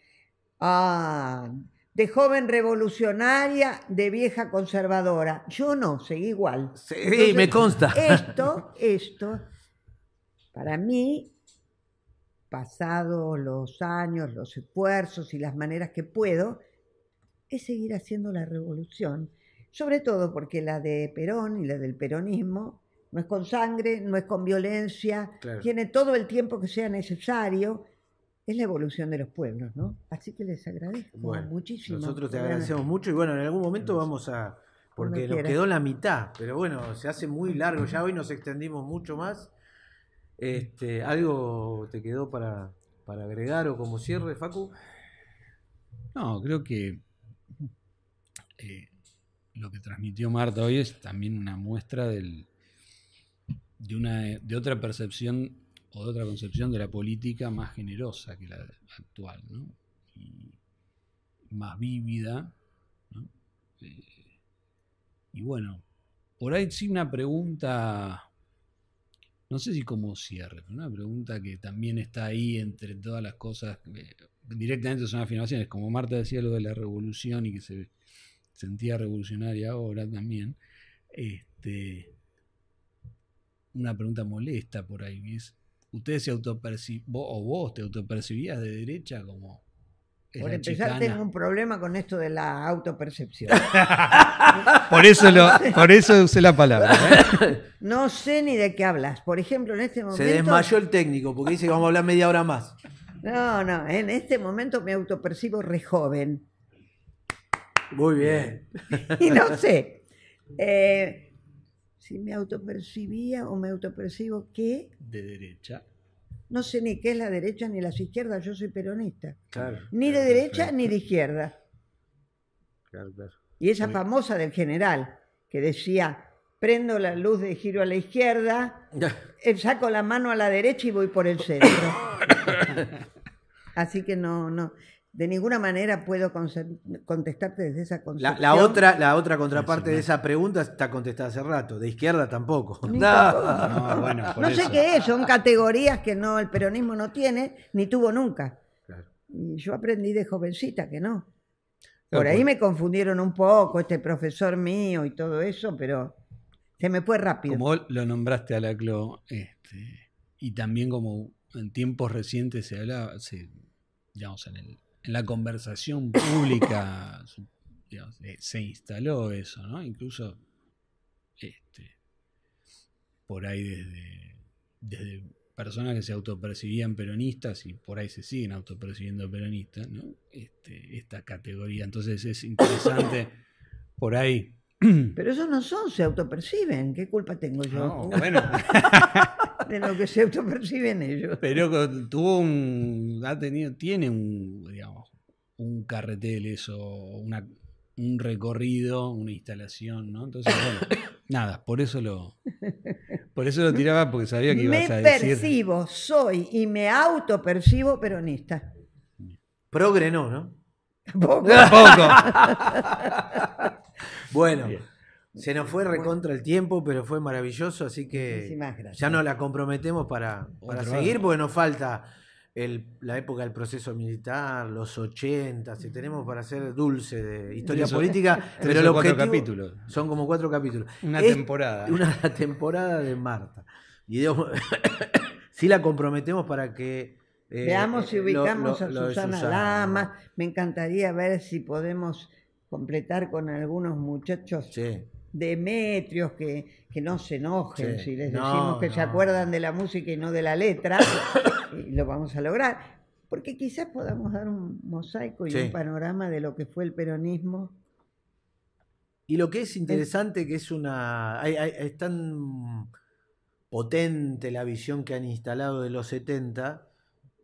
ah, de joven revolucionaria, de vieja conservadora. Yo no, seguí igual. Sí, me consta. Esto, esto, para mí pasado los años, los esfuerzos y las maneras que puedo, es seguir haciendo la revolución, sobre todo porque la de Perón y la del peronismo no es con sangre, no es con violencia, tiene todo el tiempo que sea necesario, es la evolución de los pueblos, ¿no? Así que les agradezco muchísimo. Nosotros te agradecemos mucho y bueno, en algún momento vamos a, porque nos quedó la mitad, pero bueno, se hace muy largo, ya hoy nos extendimos mucho más este, ¿Algo te quedó para, agregar o como cierre, Facu? No, creo que eh, lo que transmitió Marta hoy es también una muestra del, de, una, de otra percepción o de otra concepción de la política más generosa que la actual, ¿no? Y más vívida, eh, y bueno, por ahí sí una pregunta no sé si como cierre, pero una pregunta que también está ahí entre todas las cosas, directamente son afirmaciones, como Marta decía lo de la revolución y que se sentía revolucionaria ahora también, este, una pregunta molesta por ahí. es, ¿Ustedes se autopercibían, o vos te autopercibías de derecha como... Por empezar, chicana? tengo un problema con esto de la autopercepción. Por eso, lo, por eso usé la palabra. ¿eh? No sé ni de qué hablas. Por ejemplo, en este momento. Se desmayó el técnico porque dice que vamos a hablar media hora más. No, no, en este momento me autopercibo re joven. Muy bien. Y no sé. eh, si me autopercibía o me autopercibo que De derecha. No sé ni qué es la derecha ni las izquierdas, yo soy peronista. Claro. Ni de derecha ni de izquierda. Claro. Y esa famosa del general, que decía, prendo la luz de giro a la izquierda, eh, saco la mano a la derecha y voy por el centro. Así que no, no, de ninguna manera puedo contestarte desde esa La, concepción. la otra, la otra contraparte Sí, sí, de esa pregunta está contestada hace rato. De izquierda tampoco. Ni No. tampoco. No, bueno, por No sé eso. qué es, son categorías que no el peronismo no tiene ni tuvo nunca. Claro. Y yo aprendí de jovencita que no. Claro, Por ahí me confundieron un poco, este profesor mío y todo eso, pero se me fue rápido. Como vos lo nombraste a la CLO, este, y también como en tiempos recientes se hablaba, se, digamos, en, el- en la conversación pública eh, se instaló eso, ¿no? Incluso este, por ahí desde, desde personas que se autopercibían peronistas y por ahí se siguen autopercibiendo peronistas, ¿no? Este, esta categoría. Entonces es interesante por ahí. Pero esos no son, se autoperciben. ¿Qué culpa tengo yo No, bueno. de lo que se autoperciben ellos? Pero tuvo un. Ha tenido. Tiene un. Digamos. Un carretel, eso. Una, un recorrido, una instalación, ¿no? Entonces, bueno. nada, por eso lo. Por eso lo tiraba, porque sabía que Me ibas a decir. percibo, soy y me autopercibo peronista. Progre no, ¿no? Tampoco. Tampoco. Bueno, Bien. se nos fue recontra el tiempo, pero fue maravilloso, así que ya nos la comprometemos para, para seguir, porque nos falta el- la época del proceso militar, los 80, si tenemos para hacer dulce de historia política, pero cuatro capítulos. son como cuatro capítulos. Una Es temporada. Una temporada de Marta. Y digamos, sí la comprometemos para que... eh, Veamos si eh, lo- ubicamos lo- a Susana. Lama. Me encantaría ver si podemos completar con algunos muchachos Sí. demetrios que, que no se enojen Sí. si les No, decimos que se acuerdan de la música y no de la letra. y lo vamos a lograr. Porque quizás podamos dar un mosaico y Sí. un panorama de lo que fue el peronismo. Y lo que es interesante que es una... hay- hay- es tan potente la visión que han instalado de los 70,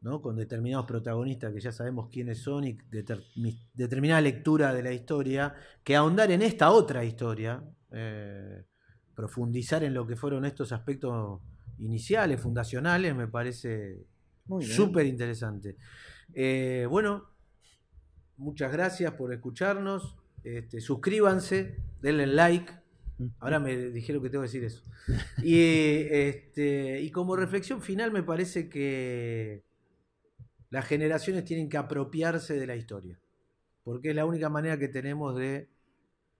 ¿no? con determinados protagonistas que ya sabemos quiénes son y deter- mi- determinada lectura de la historia, que ahondar en esta otra historia, eh, profundizar en lo que fueron estos aspectos iniciales, fundacionales, me parece súper interesante. Eh, bueno, muchas gracias por escucharnos. Este, suscríbanse, denle like. Ahora me dijeron que tengo que decir eso. Y, este, y como reflexión final me parece que las generaciones tienen que apropiarse de la historia. Porque es la única manera que tenemos de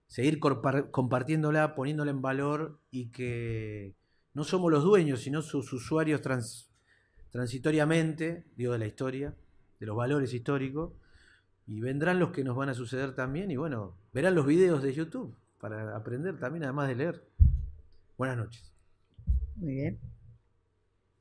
seguir compartiéndola, poniéndola en valor y que no somos los dueños, sino sus usuarios trans- transitoriamente, digo, de la historia, de los valores históricos. Y vendrán los que nos van a suceder también. Y bueno, verán los videos de YouTube para aprender también, además de leer. Buenas noches. Muy bien.